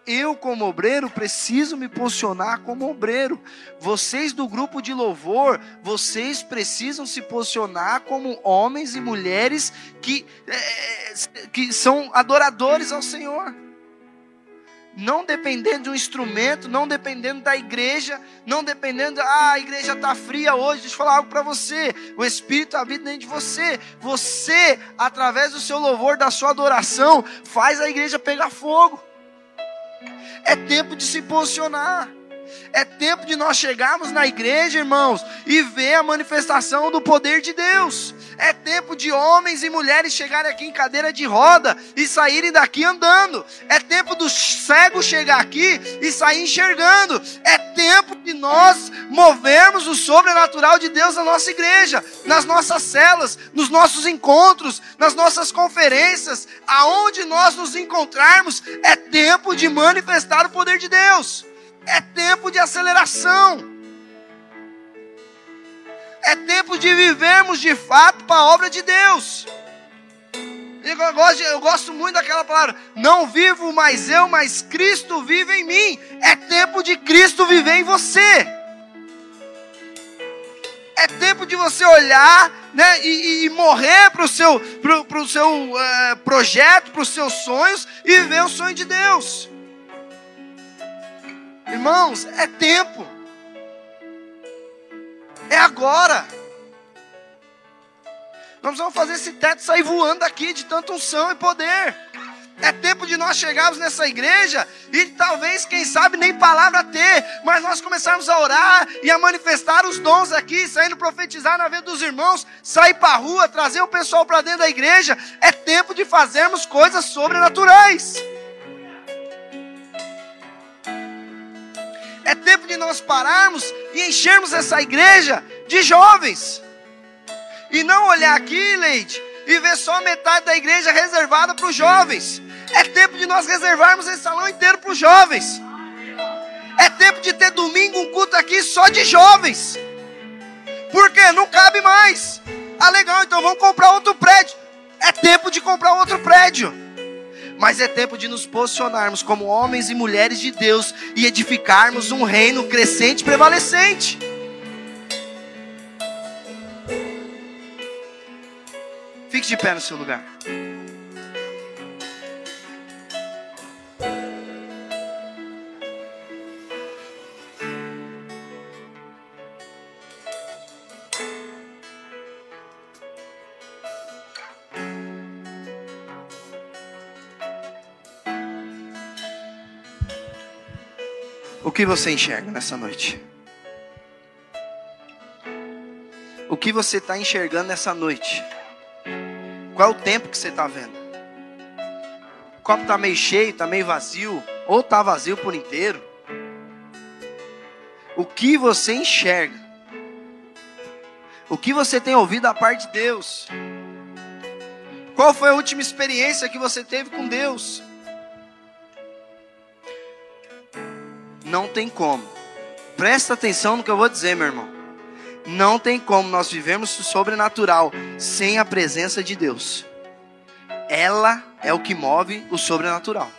Eu, como obreiro, preciso me posicionar como obreiro. Vocês do grupo de louvor, vocês precisam se posicionar como homens e mulheres que, é, que são adoradores ao Senhor não dependendo de um instrumento, não dependendo da igreja, não dependendo, ah, a igreja está fria hoje, deixa eu falar algo para você, o Espírito habita dentro de você, você, através do seu louvor, da sua adoração, faz a igreja pegar fogo, é tempo de se posicionar, é tempo de nós chegarmos na igreja, irmãos, e ver a manifestação do poder de Deus. É tempo de homens e mulheres chegarem aqui em cadeira de roda e saírem daqui andando. É tempo do cego chegar aqui e sair enxergando. É tempo de nós movermos o sobrenatural de Deus na nossa igreja, nas nossas celas, nos nossos encontros, nas nossas conferências, aonde nós nos encontrarmos. É tempo de manifestar o poder de Deus. É tempo de aceleração. É tempo de vivermos de fato para a obra de Deus. Eu gosto, eu gosto muito daquela palavra. Não vivo mais eu, mas Cristo vive em mim. É tempo de Cristo viver em você. É tempo de você olhar né, e, e morrer para o seu, pro, pro seu uh, projeto, para os seus sonhos e viver o sonho de Deus. Irmãos, é tempo. É agora. Nós vamos fazer esse teto sair voando aqui de tanta unção e poder. É tempo de nós chegarmos nessa igreja e talvez, quem sabe, nem palavra ter, mas nós começarmos a orar e a manifestar os dons aqui, saindo profetizar na vida dos irmãos, sair para a rua, trazer o pessoal para dentro da igreja. É tempo de fazermos coisas sobrenaturais. É tempo de nós pararmos e enchermos essa igreja de jovens. E não olhar aqui, Leite, e ver só metade da igreja reservada para os jovens. É tempo de nós reservarmos esse salão inteiro para os jovens. É tempo de ter domingo um culto aqui só de jovens. Porque não cabe mais. Ah, legal, então vamos comprar outro prédio. É tempo de comprar outro prédio mas é tempo de nos posicionarmos como homens e mulheres de Deus e edificarmos um reino crescente e prevalecente. Fique de pé no seu lugar. Que você enxerga nessa noite? O que você está enxergando nessa noite? Qual é o tempo que você está vendo? O copo está meio cheio, está meio vazio, ou está vazio por inteiro? O que você enxerga? O que você tem ouvido da parte de Deus? Qual foi a última experiência que você teve com Deus? Não tem como. Presta atenção no que eu vou dizer, meu irmão. Não tem como nós vivemos o sobrenatural sem a presença de Deus. Ela é o que move o sobrenatural.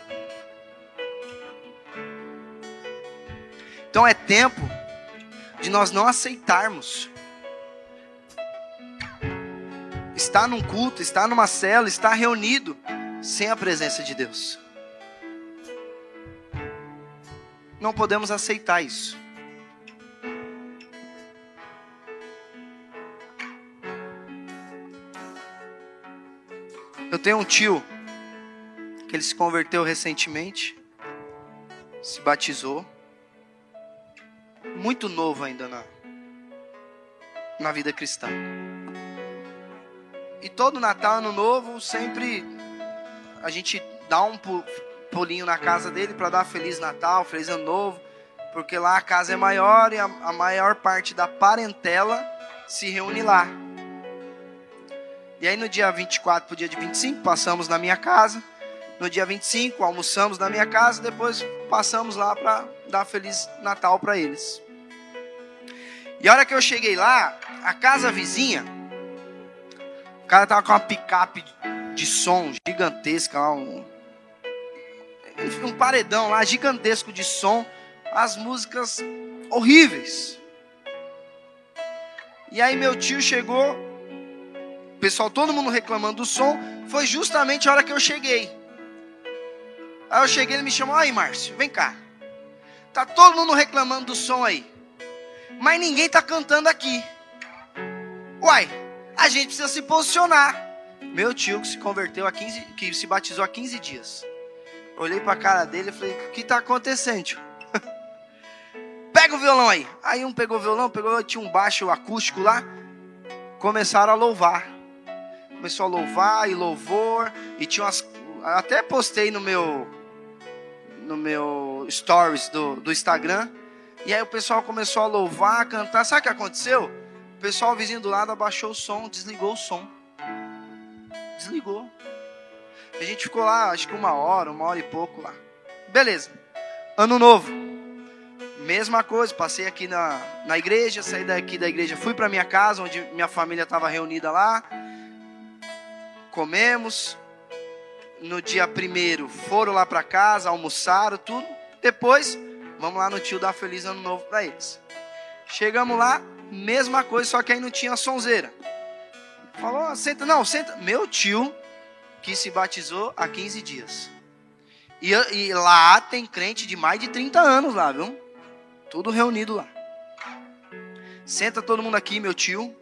Então é tempo de nós não aceitarmos estar num culto, estar numa cela, estar reunido sem a presença de Deus. Não podemos aceitar isso. Eu tenho um tio que ele se converteu recentemente, se batizou, muito novo ainda na, na vida cristã. E todo Natal, Ano Novo, sempre a gente dá um pulinho na casa dele para dar Feliz Natal, Feliz Ano Novo, porque lá a casa é maior e a, a maior parte da parentela se reúne lá. E aí no dia 24 para o dia de 25, passamos na minha casa. No dia 25, almoçamos na minha casa, depois passamos lá para dar Feliz Natal para eles. E a hora que eu cheguei lá, a casa vizinha o cara tava com uma picape de som gigantesca um, um paredão lá gigantesco de som, as músicas horríveis. E aí meu tio chegou, pessoal, todo mundo reclamando do som, foi justamente a hora que eu cheguei. Aí eu cheguei, ele me chamou, aí Márcio, vem cá. Tá todo mundo reclamando do som aí. Mas ninguém tá cantando aqui. Uai, a gente precisa se posicionar. Meu tio que se converteu a 15, que se batizou há 15 dias. Olhei para a cara dele e falei: "O que está acontecendo?" <laughs> Pega o violão aí. Aí um pegou o violão, pegou, tinha um baixo acústico lá. Começaram a louvar. Começou a louvar e louvor e tinha umas até postei no meu no meu stories do, do Instagram. E aí o pessoal começou a louvar, a cantar. Sabe o que aconteceu? O pessoal vizinho do lado abaixou o som, desligou o som. Desligou. A gente ficou lá, acho que uma hora, uma hora e pouco lá. Beleza. Ano novo. Mesma coisa, passei aqui na, na igreja, saí daqui da igreja, fui para minha casa, onde minha família estava reunida lá. Comemos. No dia primeiro, foram lá para casa, almoçaram, tudo. Depois, vamos lá no tio dar feliz ano novo para eles. Chegamos lá, mesma coisa, só que aí não tinha sonzeira. Falou, senta, não, senta. Meu tio, que se batizou há 15 dias. E, e, lá tem crente de mais de 30 anos lá, viu? Tudo reunido lá. Senta todo mundo aqui, meu tio.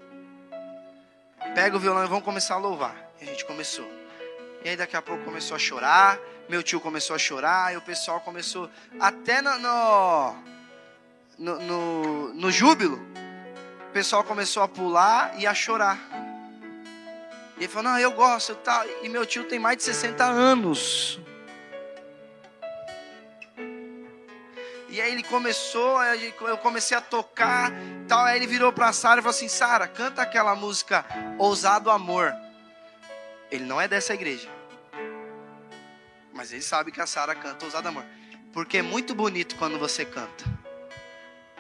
Pega o violão e vamos começar a louvar. E a gente começou. E aí daqui a pouco começou a chorar. Meu tio começou a chorar. E o pessoal começou. Até no, no, no, no, júbilo pessoal começou a pular e a chorar. E ele falou: Não, eu gosto. Tá. E meu tio tem mais de 60 anos. E aí ele começou, eu comecei a tocar, tal. Aí ele virou para Sara e falou assim: Sara, canta aquela música Ousado Amor. Ele não é dessa igreja, mas ele sabe que a Sara canta Ousado Amor, porque é muito bonito quando você canta.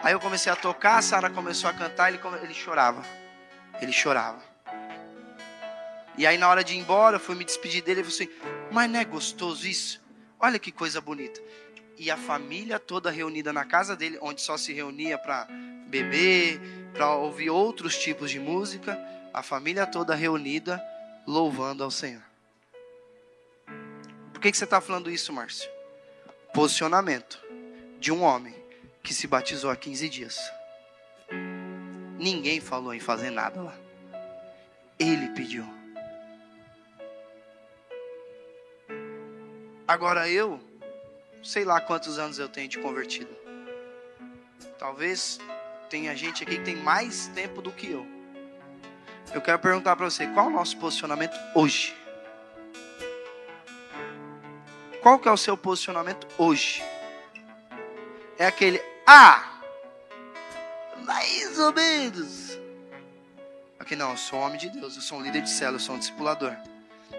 Aí eu comecei a tocar, a Sara começou a cantar, ele, ele chorava. Ele chorava. E aí na hora de ir embora, eu fui me despedir dele, ele falou assim: "Mas não é gostoso isso? Olha que coisa bonita". E a família toda reunida na casa dele, onde só se reunia para beber, para ouvir outros tipos de música, a família toda reunida louvando ao Senhor. Por que, que você está falando isso, Márcio? Posicionamento de um homem que se batizou há 15 dias. Ninguém falou em fazer nada lá. Ele pediu. Agora eu, sei lá quantos anos eu tenho de convertido. Talvez tenha gente aqui que tem mais tempo do que eu. Eu quero perguntar para você, qual é o nosso posicionamento hoje? Qual que é o seu posicionamento hoje? É aquele, ah, mais ou menos. Porque não, eu sou homem de Deus, eu sou um líder de célula, eu sou um discipulador.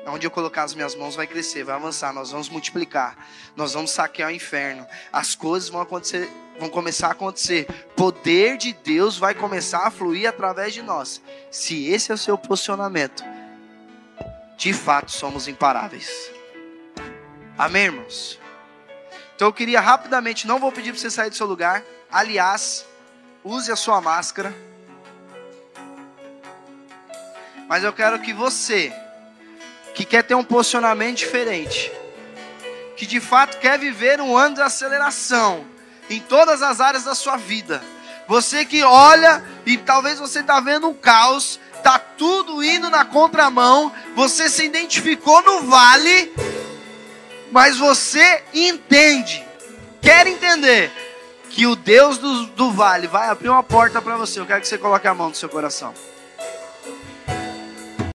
Onde eu colocar as minhas mãos vai crescer, vai avançar, nós vamos multiplicar, nós vamos saquear o inferno. As coisas vão acontecer, vão começar a acontecer. Poder de Deus vai começar a fluir através de nós. Se esse é o seu posicionamento, de fato somos imparáveis. Amém, irmãos? Então eu queria rapidamente, não vou pedir para você sair do seu lugar. Aliás, use a sua máscara. Mas eu quero que você, que quer ter um posicionamento diferente, que de fato quer viver um ano de aceleração em todas as áreas da sua vida, você que olha e talvez você está vendo um caos, tá tudo indo na contramão, você se identificou no vale, mas você entende, quer entender que o Deus do, do vale vai abrir uma porta para você. Eu quero que você coloque a mão no seu coração.